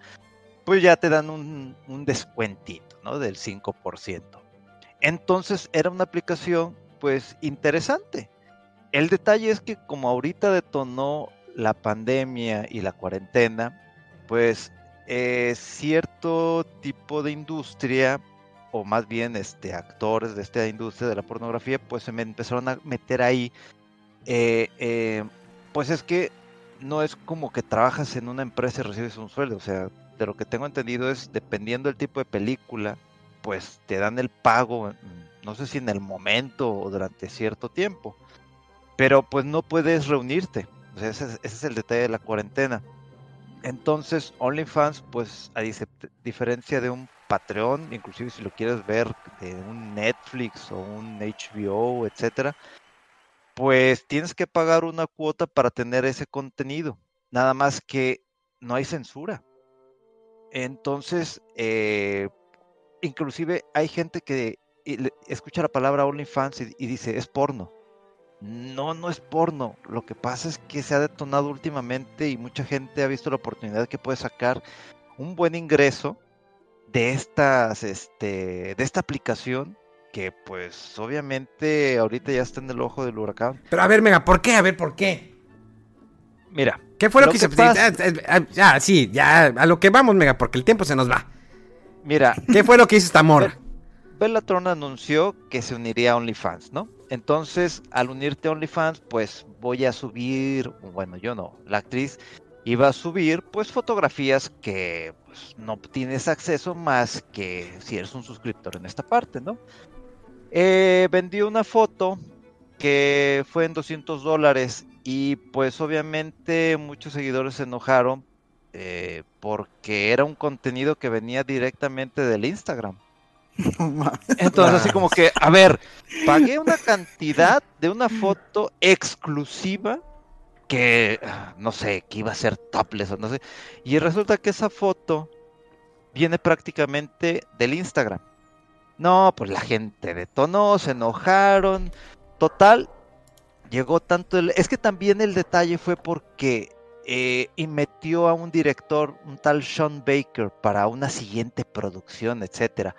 pues ya te dan un, un descuentito, ¿no? Del 5%. Entonces era una aplicación, pues, interesante. El detalle es que como ahorita detonó la pandemia y la cuarentena, pues eh, cierto tipo de industria, o más bien este, actores de esta industria de la pornografía, pues se me empezaron a meter ahí. eh, eh, pues es que no es como que trabajas en una empresa y recibes un sueldo. O sea, de lo que tengo entendido es, dependiendo del tipo de película, pues te dan el pago, no sé si en el momento o durante cierto tiempo. Pero pues no puedes reunirte. Ese es, el detalle de la cuarentena. Entonces, OnlyFans, pues a diferencia de un Patreon, inclusive si lo quieres ver de un Netflix o un HBO, etcétera, pues tienes que pagar una cuota para tener ese contenido. Nada más que no hay censura. Entonces, eh, inclusive hay gente que y le- escucha la palabra OnlyFans y, y dice, es porno. No, no es porno. Lo que pasa es que se ha detonado últimamente y mucha gente ha visto la oportunidad que puede sacar un buen ingreso de estas, este, de esta aplicación que pues obviamente ahorita ya está en el ojo del huracán. Pero a ver, Mega, ¿por qué? A ver, ¿por qué? Mira. ¿Qué fue lo, que, se pasa? Ya, sí, ya, a lo que vamos, Mega, porque el tiempo se nos va. Mira. ¿Qué fue lo que hizo esta morra? Bellatron anunció que se uniría a OnlyFans, ¿no? Entonces, al unirte a OnlyFans, pues voy a subir, bueno, yo no, la actriz iba a subir pues fotografías que pues, no tienes acceso más que si eres un suscriptor en esta parte, ¿no? Eh, vendió una foto que fue en 200 dólares y pues obviamente muchos seguidores se enojaron eh, porque era un contenido que venía directamente del Instagram. Entonces así como que, a ver, pagué una cantidad de una foto exclusiva que, no sé, que iba a ser topless o no sé. Y resulta que esa foto viene prácticamente del Instagram. No, pues la gente detonó, se enojaron. Total, llegó tanto el... Es que también el detalle fue porque eh, y metió a un director, un tal Sean Baker, para una siguiente producción, etcétera.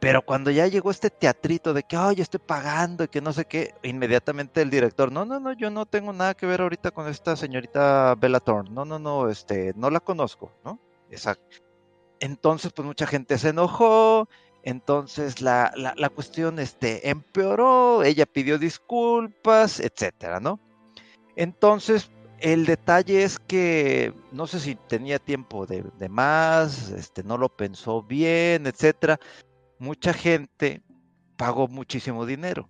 Pero cuando ya llegó este teatrito de que, ay, estoy pagando y que no sé qué, inmediatamente el director, no, no, no, yo no tengo nada que ver ahorita con esta señorita Bella Thorne. No, no, no, este, no la conozco, ¿no? Exacto. Entonces, pues mucha gente se enojó, entonces la, la, cuestión este, empeoró, ella pidió disculpas, etcétera, ¿no? Entonces, el detalle es que no sé si tenía tiempo de, de, más, este, no lo pensó bien, etcétera. Mucha gente pagó muchísimo dinero.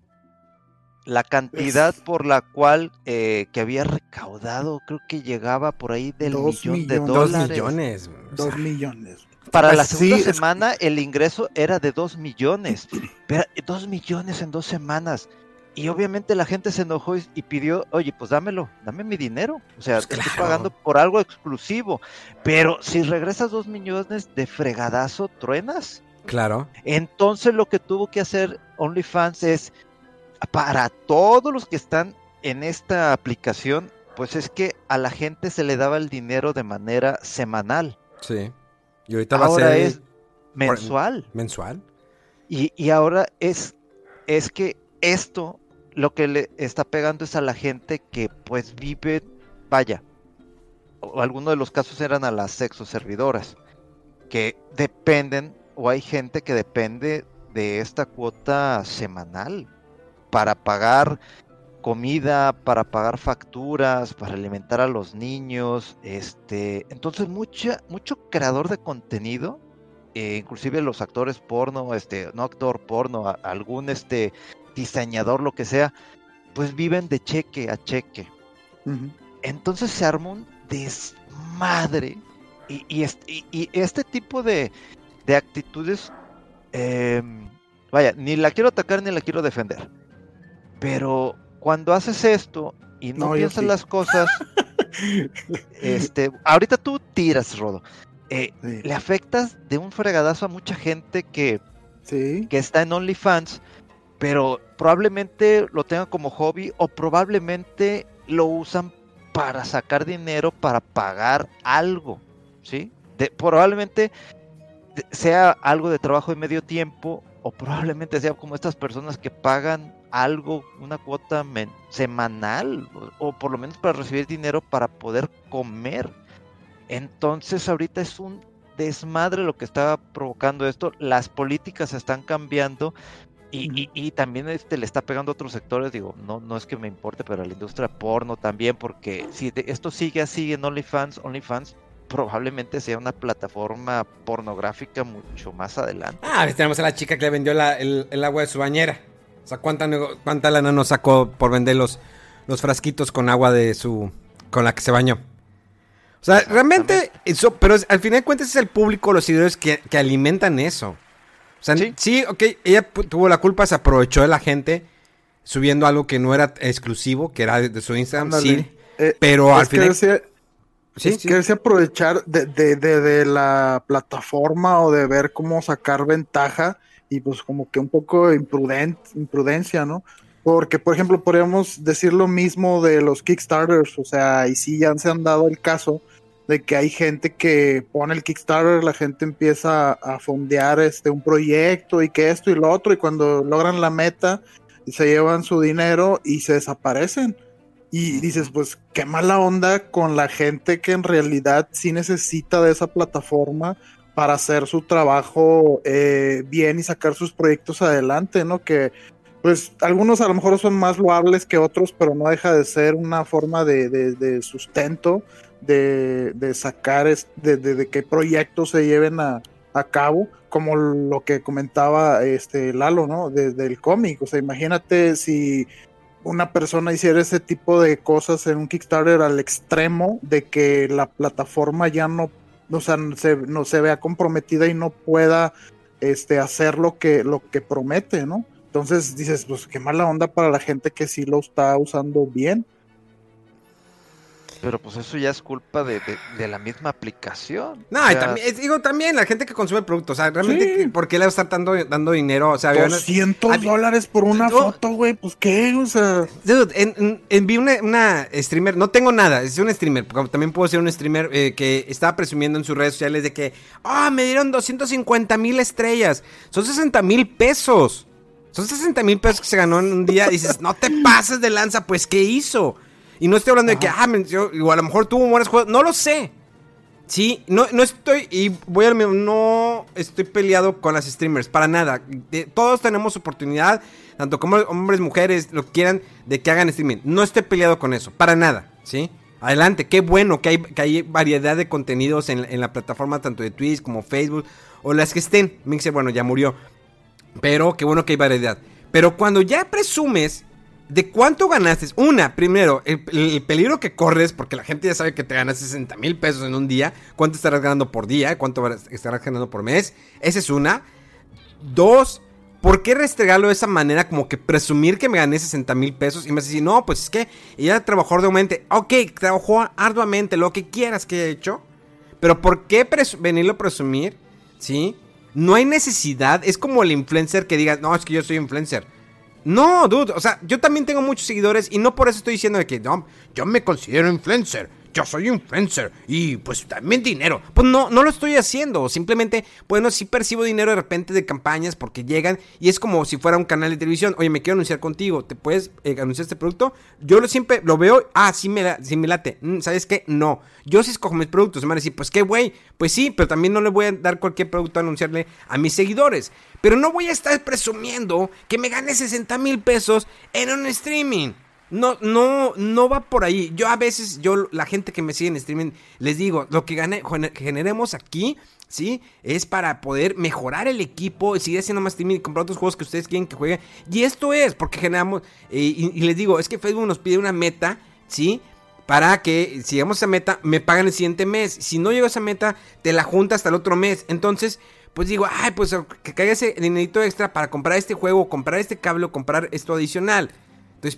La cantidad por la cual eh, que había recaudado, creo que llegaba por ahí del millón de dólares. Dos millones. Dos millones. Para la segunda semana el ingreso era de 2 millones. Pero 2 millones en dos semanas. Y obviamente la gente se enojó y, pidió, oye, pues dámelo, dame mi dinero. O sea, pues estoy pagando por algo exclusivo. Pero si regresas 2 millones de fregadazo, truenas. Claro. Entonces lo que tuvo que hacer OnlyFans es, para todos los que están en esta aplicación, pues es que a la gente se le daba el dinero de manera semanal. Sí. Y ahorita ahora va a ser es mensual. Mensual. Y, y, ahora es, es que esto lo que le está pegando es a la gente que pues vive, vaya, o algunos de los casos eran a las sexo servidoras, que dependen, o hay gente que depende de esta cuota semanal para pagar comida, para pagar facturas, para alimentar a los niños, este, entonces mucha, mucho creador de contenido, eh, inclusive los actores porno, este, no actor porno, algún este diseñador, lo que sea, pues viven de cheque a cheque. Entonces se armó un desmadre y, y, este, y este tipo de, de actitudes, em, vaya, ni la quiero atacar ni la quiero defender, pero cuando haces esto y no, piensas las cosas, este, ahorita tú tiras, Rodo. Eh, le afectas de un fregadazo a mucha gente que, que está en OnlyFans, pero probablemente lo tengan como hobby o probablemente lo usan para sacar dinero para pagar algo, ¿sí? probablemente sea algo de trabajo de medio tiempo o probablemente sea como estas personas que pagan algo, una cuota semanal, o, por lo menos para recibir dinero para poder comer. Entonces ahorita es un desmadre lo que está provocando esto, las políticas están cambiando y, y, también este le está pegando a otros sectores, digo, no, no es que me importe, pero a la industria porno también, porque si esto sigue así en OnlyFans, OnlyFans probablemente sea una plataforma pornográfica mucho más adelante. Ah, tenemos a la chica que le vendió el, agua de su bañera. O sea, ¿cuánta, cuánta lana nos sacó por vender los, los frasquitos con agua de su... con la que se bañó? O sea, realmente, eso, pero al final de cuentas es el público, los seguidores que, alimentan eso. O sea, ¿Sí? ok, ella tuvo la culpa, se aprovechó de la gente subiendo algo que no era exclusivo, que era de, su Instagram, sí. Eh, pero al final... Sí, es aprovechar de, de, de, la plataforma o de ver cómo sacar ventaja y pues como que un poco imprudent, imprudencia, ¿no? Porque, por ejemplo, podríamos decir lo mismo de los Kickstarters, o sea, y sí ya se han dado el caso de que hay gente que pone el Kickstarter, la gente empieza a fondear este un proyecto y que esto y lo otro y cuando logran la meta se llevan su dinero y se desaparecen. Y dices, pues qué mala onda con la gente que en realidad sí necesita de esa plataforma para hacer su trabajo eh, bien y sacar sus proyectos adelante, ¿no? Que pues algunos a lo mejor son más loables que otros, pero no deja de ser una forma de, sustento, de, sacar, de, de, que proyectos se lleven a, cabo, como lo que comentaba este Lalo, ¿no? Desde el cómic, o sea, imagínate si una persona hiciera ese tipo de cosas en un Kickstarter al extremo de que la plataforma ya no, o sea, se, no se vea comprometida y no pueda este, hacer lo que, lo que promete, ¿no? Entonces dices, pues qué mala onda para la gente que sí lo está usando bien. Pero pues eso ya es culpa de, la misma aplicación. No, y también, digo, también la gente que consume productos, o sea, realmente, ¿por qué le está dando, dando dinero? O sea, 200 dólares por una foto, güey, pues qué, o sea. Dude, en, vi una, streamer, no tengo nada, es un streamer, también puedo ser un streamer eh, que estaba presumiendo en sus redes sociales de que, ah, me dieron 250 mil estrellas, son 60 mil pesos. Son 60 mil pesos que se ganó en un día. Y dices, no te pases de lanza, pues, ¿qué hizo? Y no estoy hablando de que, ah, o a lo mejor tuvo buenos juegos. No lo sé. Sí, no, no estoy, y voy a, no estoy peleado con las streamers, para nada. todos tenemos oportunidad, tanto como hombres, mujeres, lo que quieran, de que hagan streaming. No estoy peleado con eso, para nada, ¿sí? Adelante, qué bueno que hay, que hay variedad de contenidos en, en la plataforma, tanto de Twitch como Facebook, o las que estén. Mixer, bueno, ya murió. Pero qué bueno que hay variedad. Pero cuando ya presumes de cuánto ganaste, una, primero, el, peligro que corres, porque la gente ya sabe que te ganas 60 mil pesos en un día, cuánto estarás ganando por día, cuánto estarás ganando por mes, esa es una. Dos, ¿por qué restregarlo de esa manera, como que presumir que me gané 60 mil pesos? Y me decir, no, pues es que ella trabajó arduamente. Ok, trabajó arduamente, lo que quieras que haya hecho. Pero ¿por qué venirlo a presumir? ¿Sí? No hay necesidad. Es como el influencer que diga, no, es que yo soy influencer. No, dude. O sea, yo también tengo muchos seguidores y no por eso estoy diciendo de que no, yo me considero influencer yo soy influencer y pues también dinero. Pues no, no lo estoy haciendo. Simplemente, bueno, sí percibo dinero de repente de campañas porque llegan y es como si fuera un canal de televisión. Oye, me quiero anunciar contigo. ¿Te puedes eh, anunciar este producto? Yo lo siempre lo veo. Ah, sí me, sí me late. Mm, ¿Sabes qué? No. Yo sí escojo mis productos. Me van a decir, pues qué güey. Pues sí, pero también no le voy a dar cualquier producto a anunciarle a mis seguidores. Pero no voy a estar presumiendo que me gane 60 mil pesos en un streaming. No, no, no va por ahí. Yo a veces, yo, la gente que me sigue en streaming, les digo, lo que, gane, generemos aquí, ¿sí? Es para poder mejorar el equipo, y seguir haciendo más streaming y comprar otros juegos que ustedes quieren que jueguen. Y esto es, porque generamos, eh, y, les digo, es que Facebook nos pide una meta, ¿sí? Para que si llegamos a esa meta, me pagan el siguiente mes. Si no llego a esa meta, te la junta hasta el otro mes. Entonces, pues digo, ay, pues que caiga ese dinerito extra para comprar este juego, comprar este cable comprar esto adicional.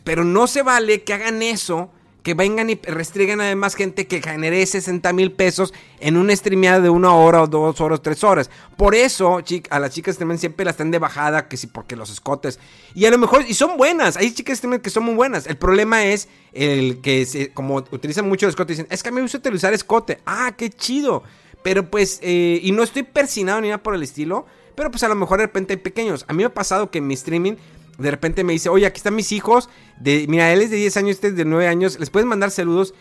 Pero no se vale que hagan eso, que vengan y restringen además gente que genere 60 mil pesos en una streameada de una hora o dos horas, tres horas. Por eso, a las chicas también siempre las están de bajada, que sí, porque los escotes. Y a lo mejor, y son buenas, hay chicas que son muy buenas. El problema es el que, como utilizan mucho el escote, dicen, es que a mí me gusta utilizar escote. Ah, qué chido. Pero pues, eh, y no estoy persinado ni nada por el estilo. Pero pues a lo mejor de repente hay pequeños. A mí me ha pasado que en mi streaming de repente me dice, oye, aquí están mis hijos. Mira, él es de 10 años, este es de 9 años. ¿Les puedes mandar saludos?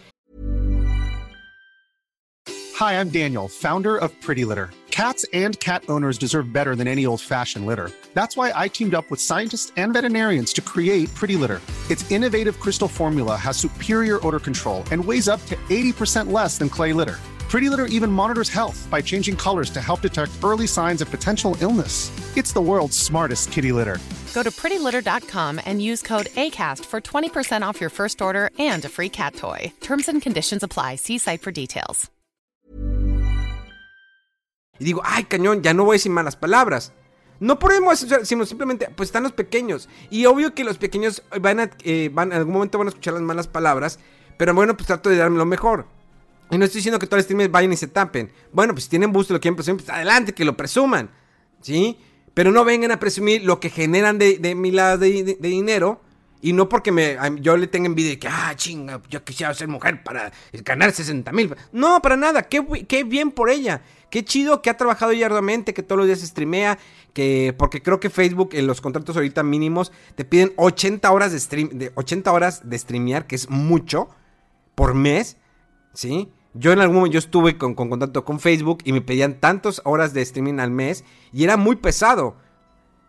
Hi, I'm Daniel, founder of Pretty Litter. Cats and cat owners deserve better than any old-fashioned litter. That's why I teamed up with scientists and veterinarians to create Pretty Litter. Its innovative crystal formula has superior odor control and weighs up to 80% less than clay litter. Pretty Litter even monitors health by changing colors to help detect early signs of potential illness. It's the world's smartest kitty litter. Go to prettylitter.com and use code ACAST for 20% off your first order and a free cat toy. Terms and conditions apply. See site for details. Y digo, ay, cañón, ya no voy a decir malas palabras. No podemos, sino simplemente, pues están los pequeños. Y obvio que los pequeños van a, eh, van, en algún momento van a escuchar las malas palabras. Pero bueno, pues trato de darme lo mejor. Y no estoy diciendo que todos los streamers vayan y se tapen. Bueno, pues si tienen boost y lo quieren presumir, pues adelante, que lo presuman. ¿Sí? Pero no vengan a presumir lo que generan de, de mi lado de, dinero. Y no porque me, yo le tenga envidia de que, ah, chinga, yo quisiera ser mujer para ganar 60 mil. No, para nada. Qué, qué, bien por ella. Qué chido que ha trabajado ella arduamente, que todos los días streamea. Que, porque creo que Facebook en los contratos ahorita mínimos te piden 80 horas de stream, de 80 horas de streamear, que es mucho por mes. ¿Sí? Yo en algún momento yo estuve con, con contacto con Facebook y me pedían tantas horas de streaming al mes y era muy pesado.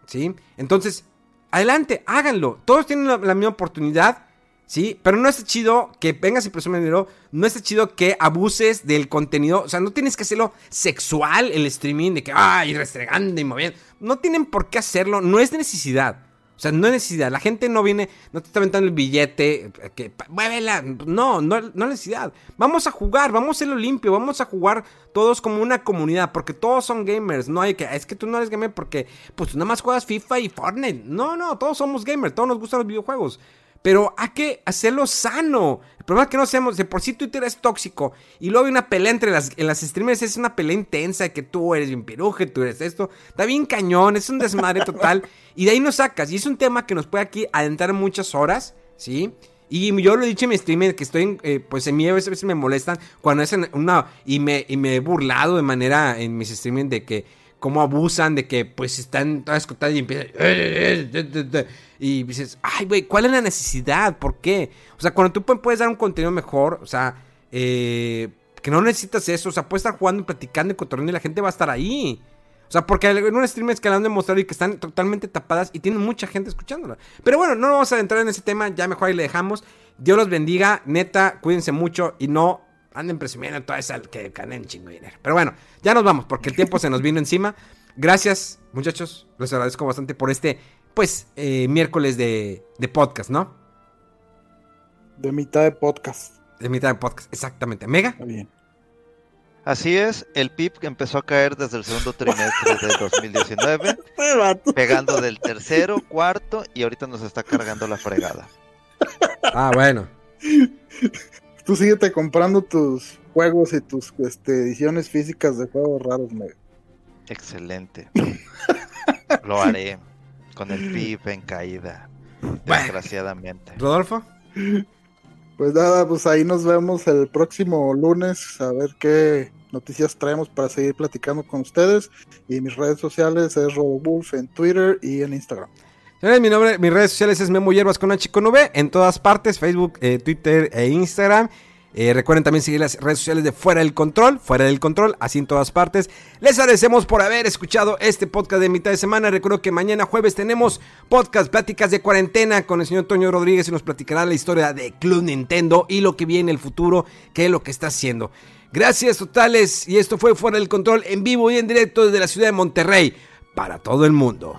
¿Sí? Entonces, adelante, háganlo. Todos tienen la, misma oportunidad. ¿Sí? Pero no es chido que vengas y presumes dinero. No es chido que abuses del contenido. O sea, no tienes que hacerlo sexual el streaming de que, ay, restregando y moviendo. No tienen por qué hacerlo. No es necesidad. O sea, no hay necesidad. La gente no viene, no te está aventando el billete, eh, que muévela. No, no, no hay necesidad. Vamos a jugar, vamos a hacerlo limpio, vamos a jugar todos como una comunidad, porque todos son gamers. No hay que, es que tú no eres gamer porque, pues tú nada más juegas FIFA y Fortnite. No, no, todos somos gamers, todos nos gustan los videojuegos. Pero hay que hacerlo sano. El problema es que no seamos, de por sí Twitter es tóxico. Y luego hay una pelea entre las, en las streamers, es una pelea intensa de que tú eres bien piruje, tú eres esto. Está bien cañón, es un desmadre total. y de ahí nos sacas. Y es un tema que nos puede aquí adentrar muchas horas, ¿sí? Y yo lo he dicho en mi stream que estoy, eh, pues en mí a veces me molestan cuando hacen una... Y me, y me he burlado de manera en mis streaming de que cómo abusan de que pues están todas escotadas y empiezan... Y dices, ay, güey, ¿cuál es la necesidad? ¿Por qué? O sea, cuando tú puedes dar un contenido mejor, o sea, eh, que no necesitas eso, o sea, puedes estar jugando y platicando y cotorreando y la gente va a estar ahí. O sea, porque en un stream es que la han demostrado y que están totalmente tapadas y tienen mucha gente escuchándola. Pero bueno, no vamos a entrar en ese tema, ya mejor ahí le dejamos. Dios los bendiga, neta, cuídense mucho y no anden presumiendo toda esa que ganen chingo de dinero. Pero bueno, ya nos vamos porque el tiempo se nos vino encima. Gracias, muchachos. Les agradezco bastante por este pues, eh, miércoles de, podcast, ¿no? De mitad de podcast. De mitad de podcast, exactamente. ¿Mega? bien. Así es, el PIB empezó a caer desde el segundo trimestre de 2019, pegando del tercero, cuarto y ahorita nos está cargando la fregada. Ah, bueno. Tú síguete comprando tus juegos y tus este, ediciones físicas de juegos raros, Mega. Excelente. Lo haré. Con el PIB en caída. Desgraciadamente. Rodolfo. Pues nada, pues ahí nos vemos el próximo lunes a ver qué noticias traemos para seguir platicando con ustedes. Y mis redes sociales es RoboWolf en Twitter y en Instagram. Mi nombre, mis redes sociales es Memo Hierbas con H con V en todas partes, Facebook, eh, Twitter e Instagram. Eh, recuerden también seguir las redes sociales de Fuera del Control, Fuera del Control, así en todas partes. Les agradecemos por haber escuchado este podcast de mitad de semana. Recuerdo que mañana jueves tenemos podcast, pláticas de cuarentena con el señor Toño Rodríguez y nos platicará la historia de Club Nintendo y lo que viene en el futuro, qué es lo que está haciendo. Gracias totales y esto fue Fuera del Control en vivo y en directo desde la ciudad de Monterrey para todo el mundo.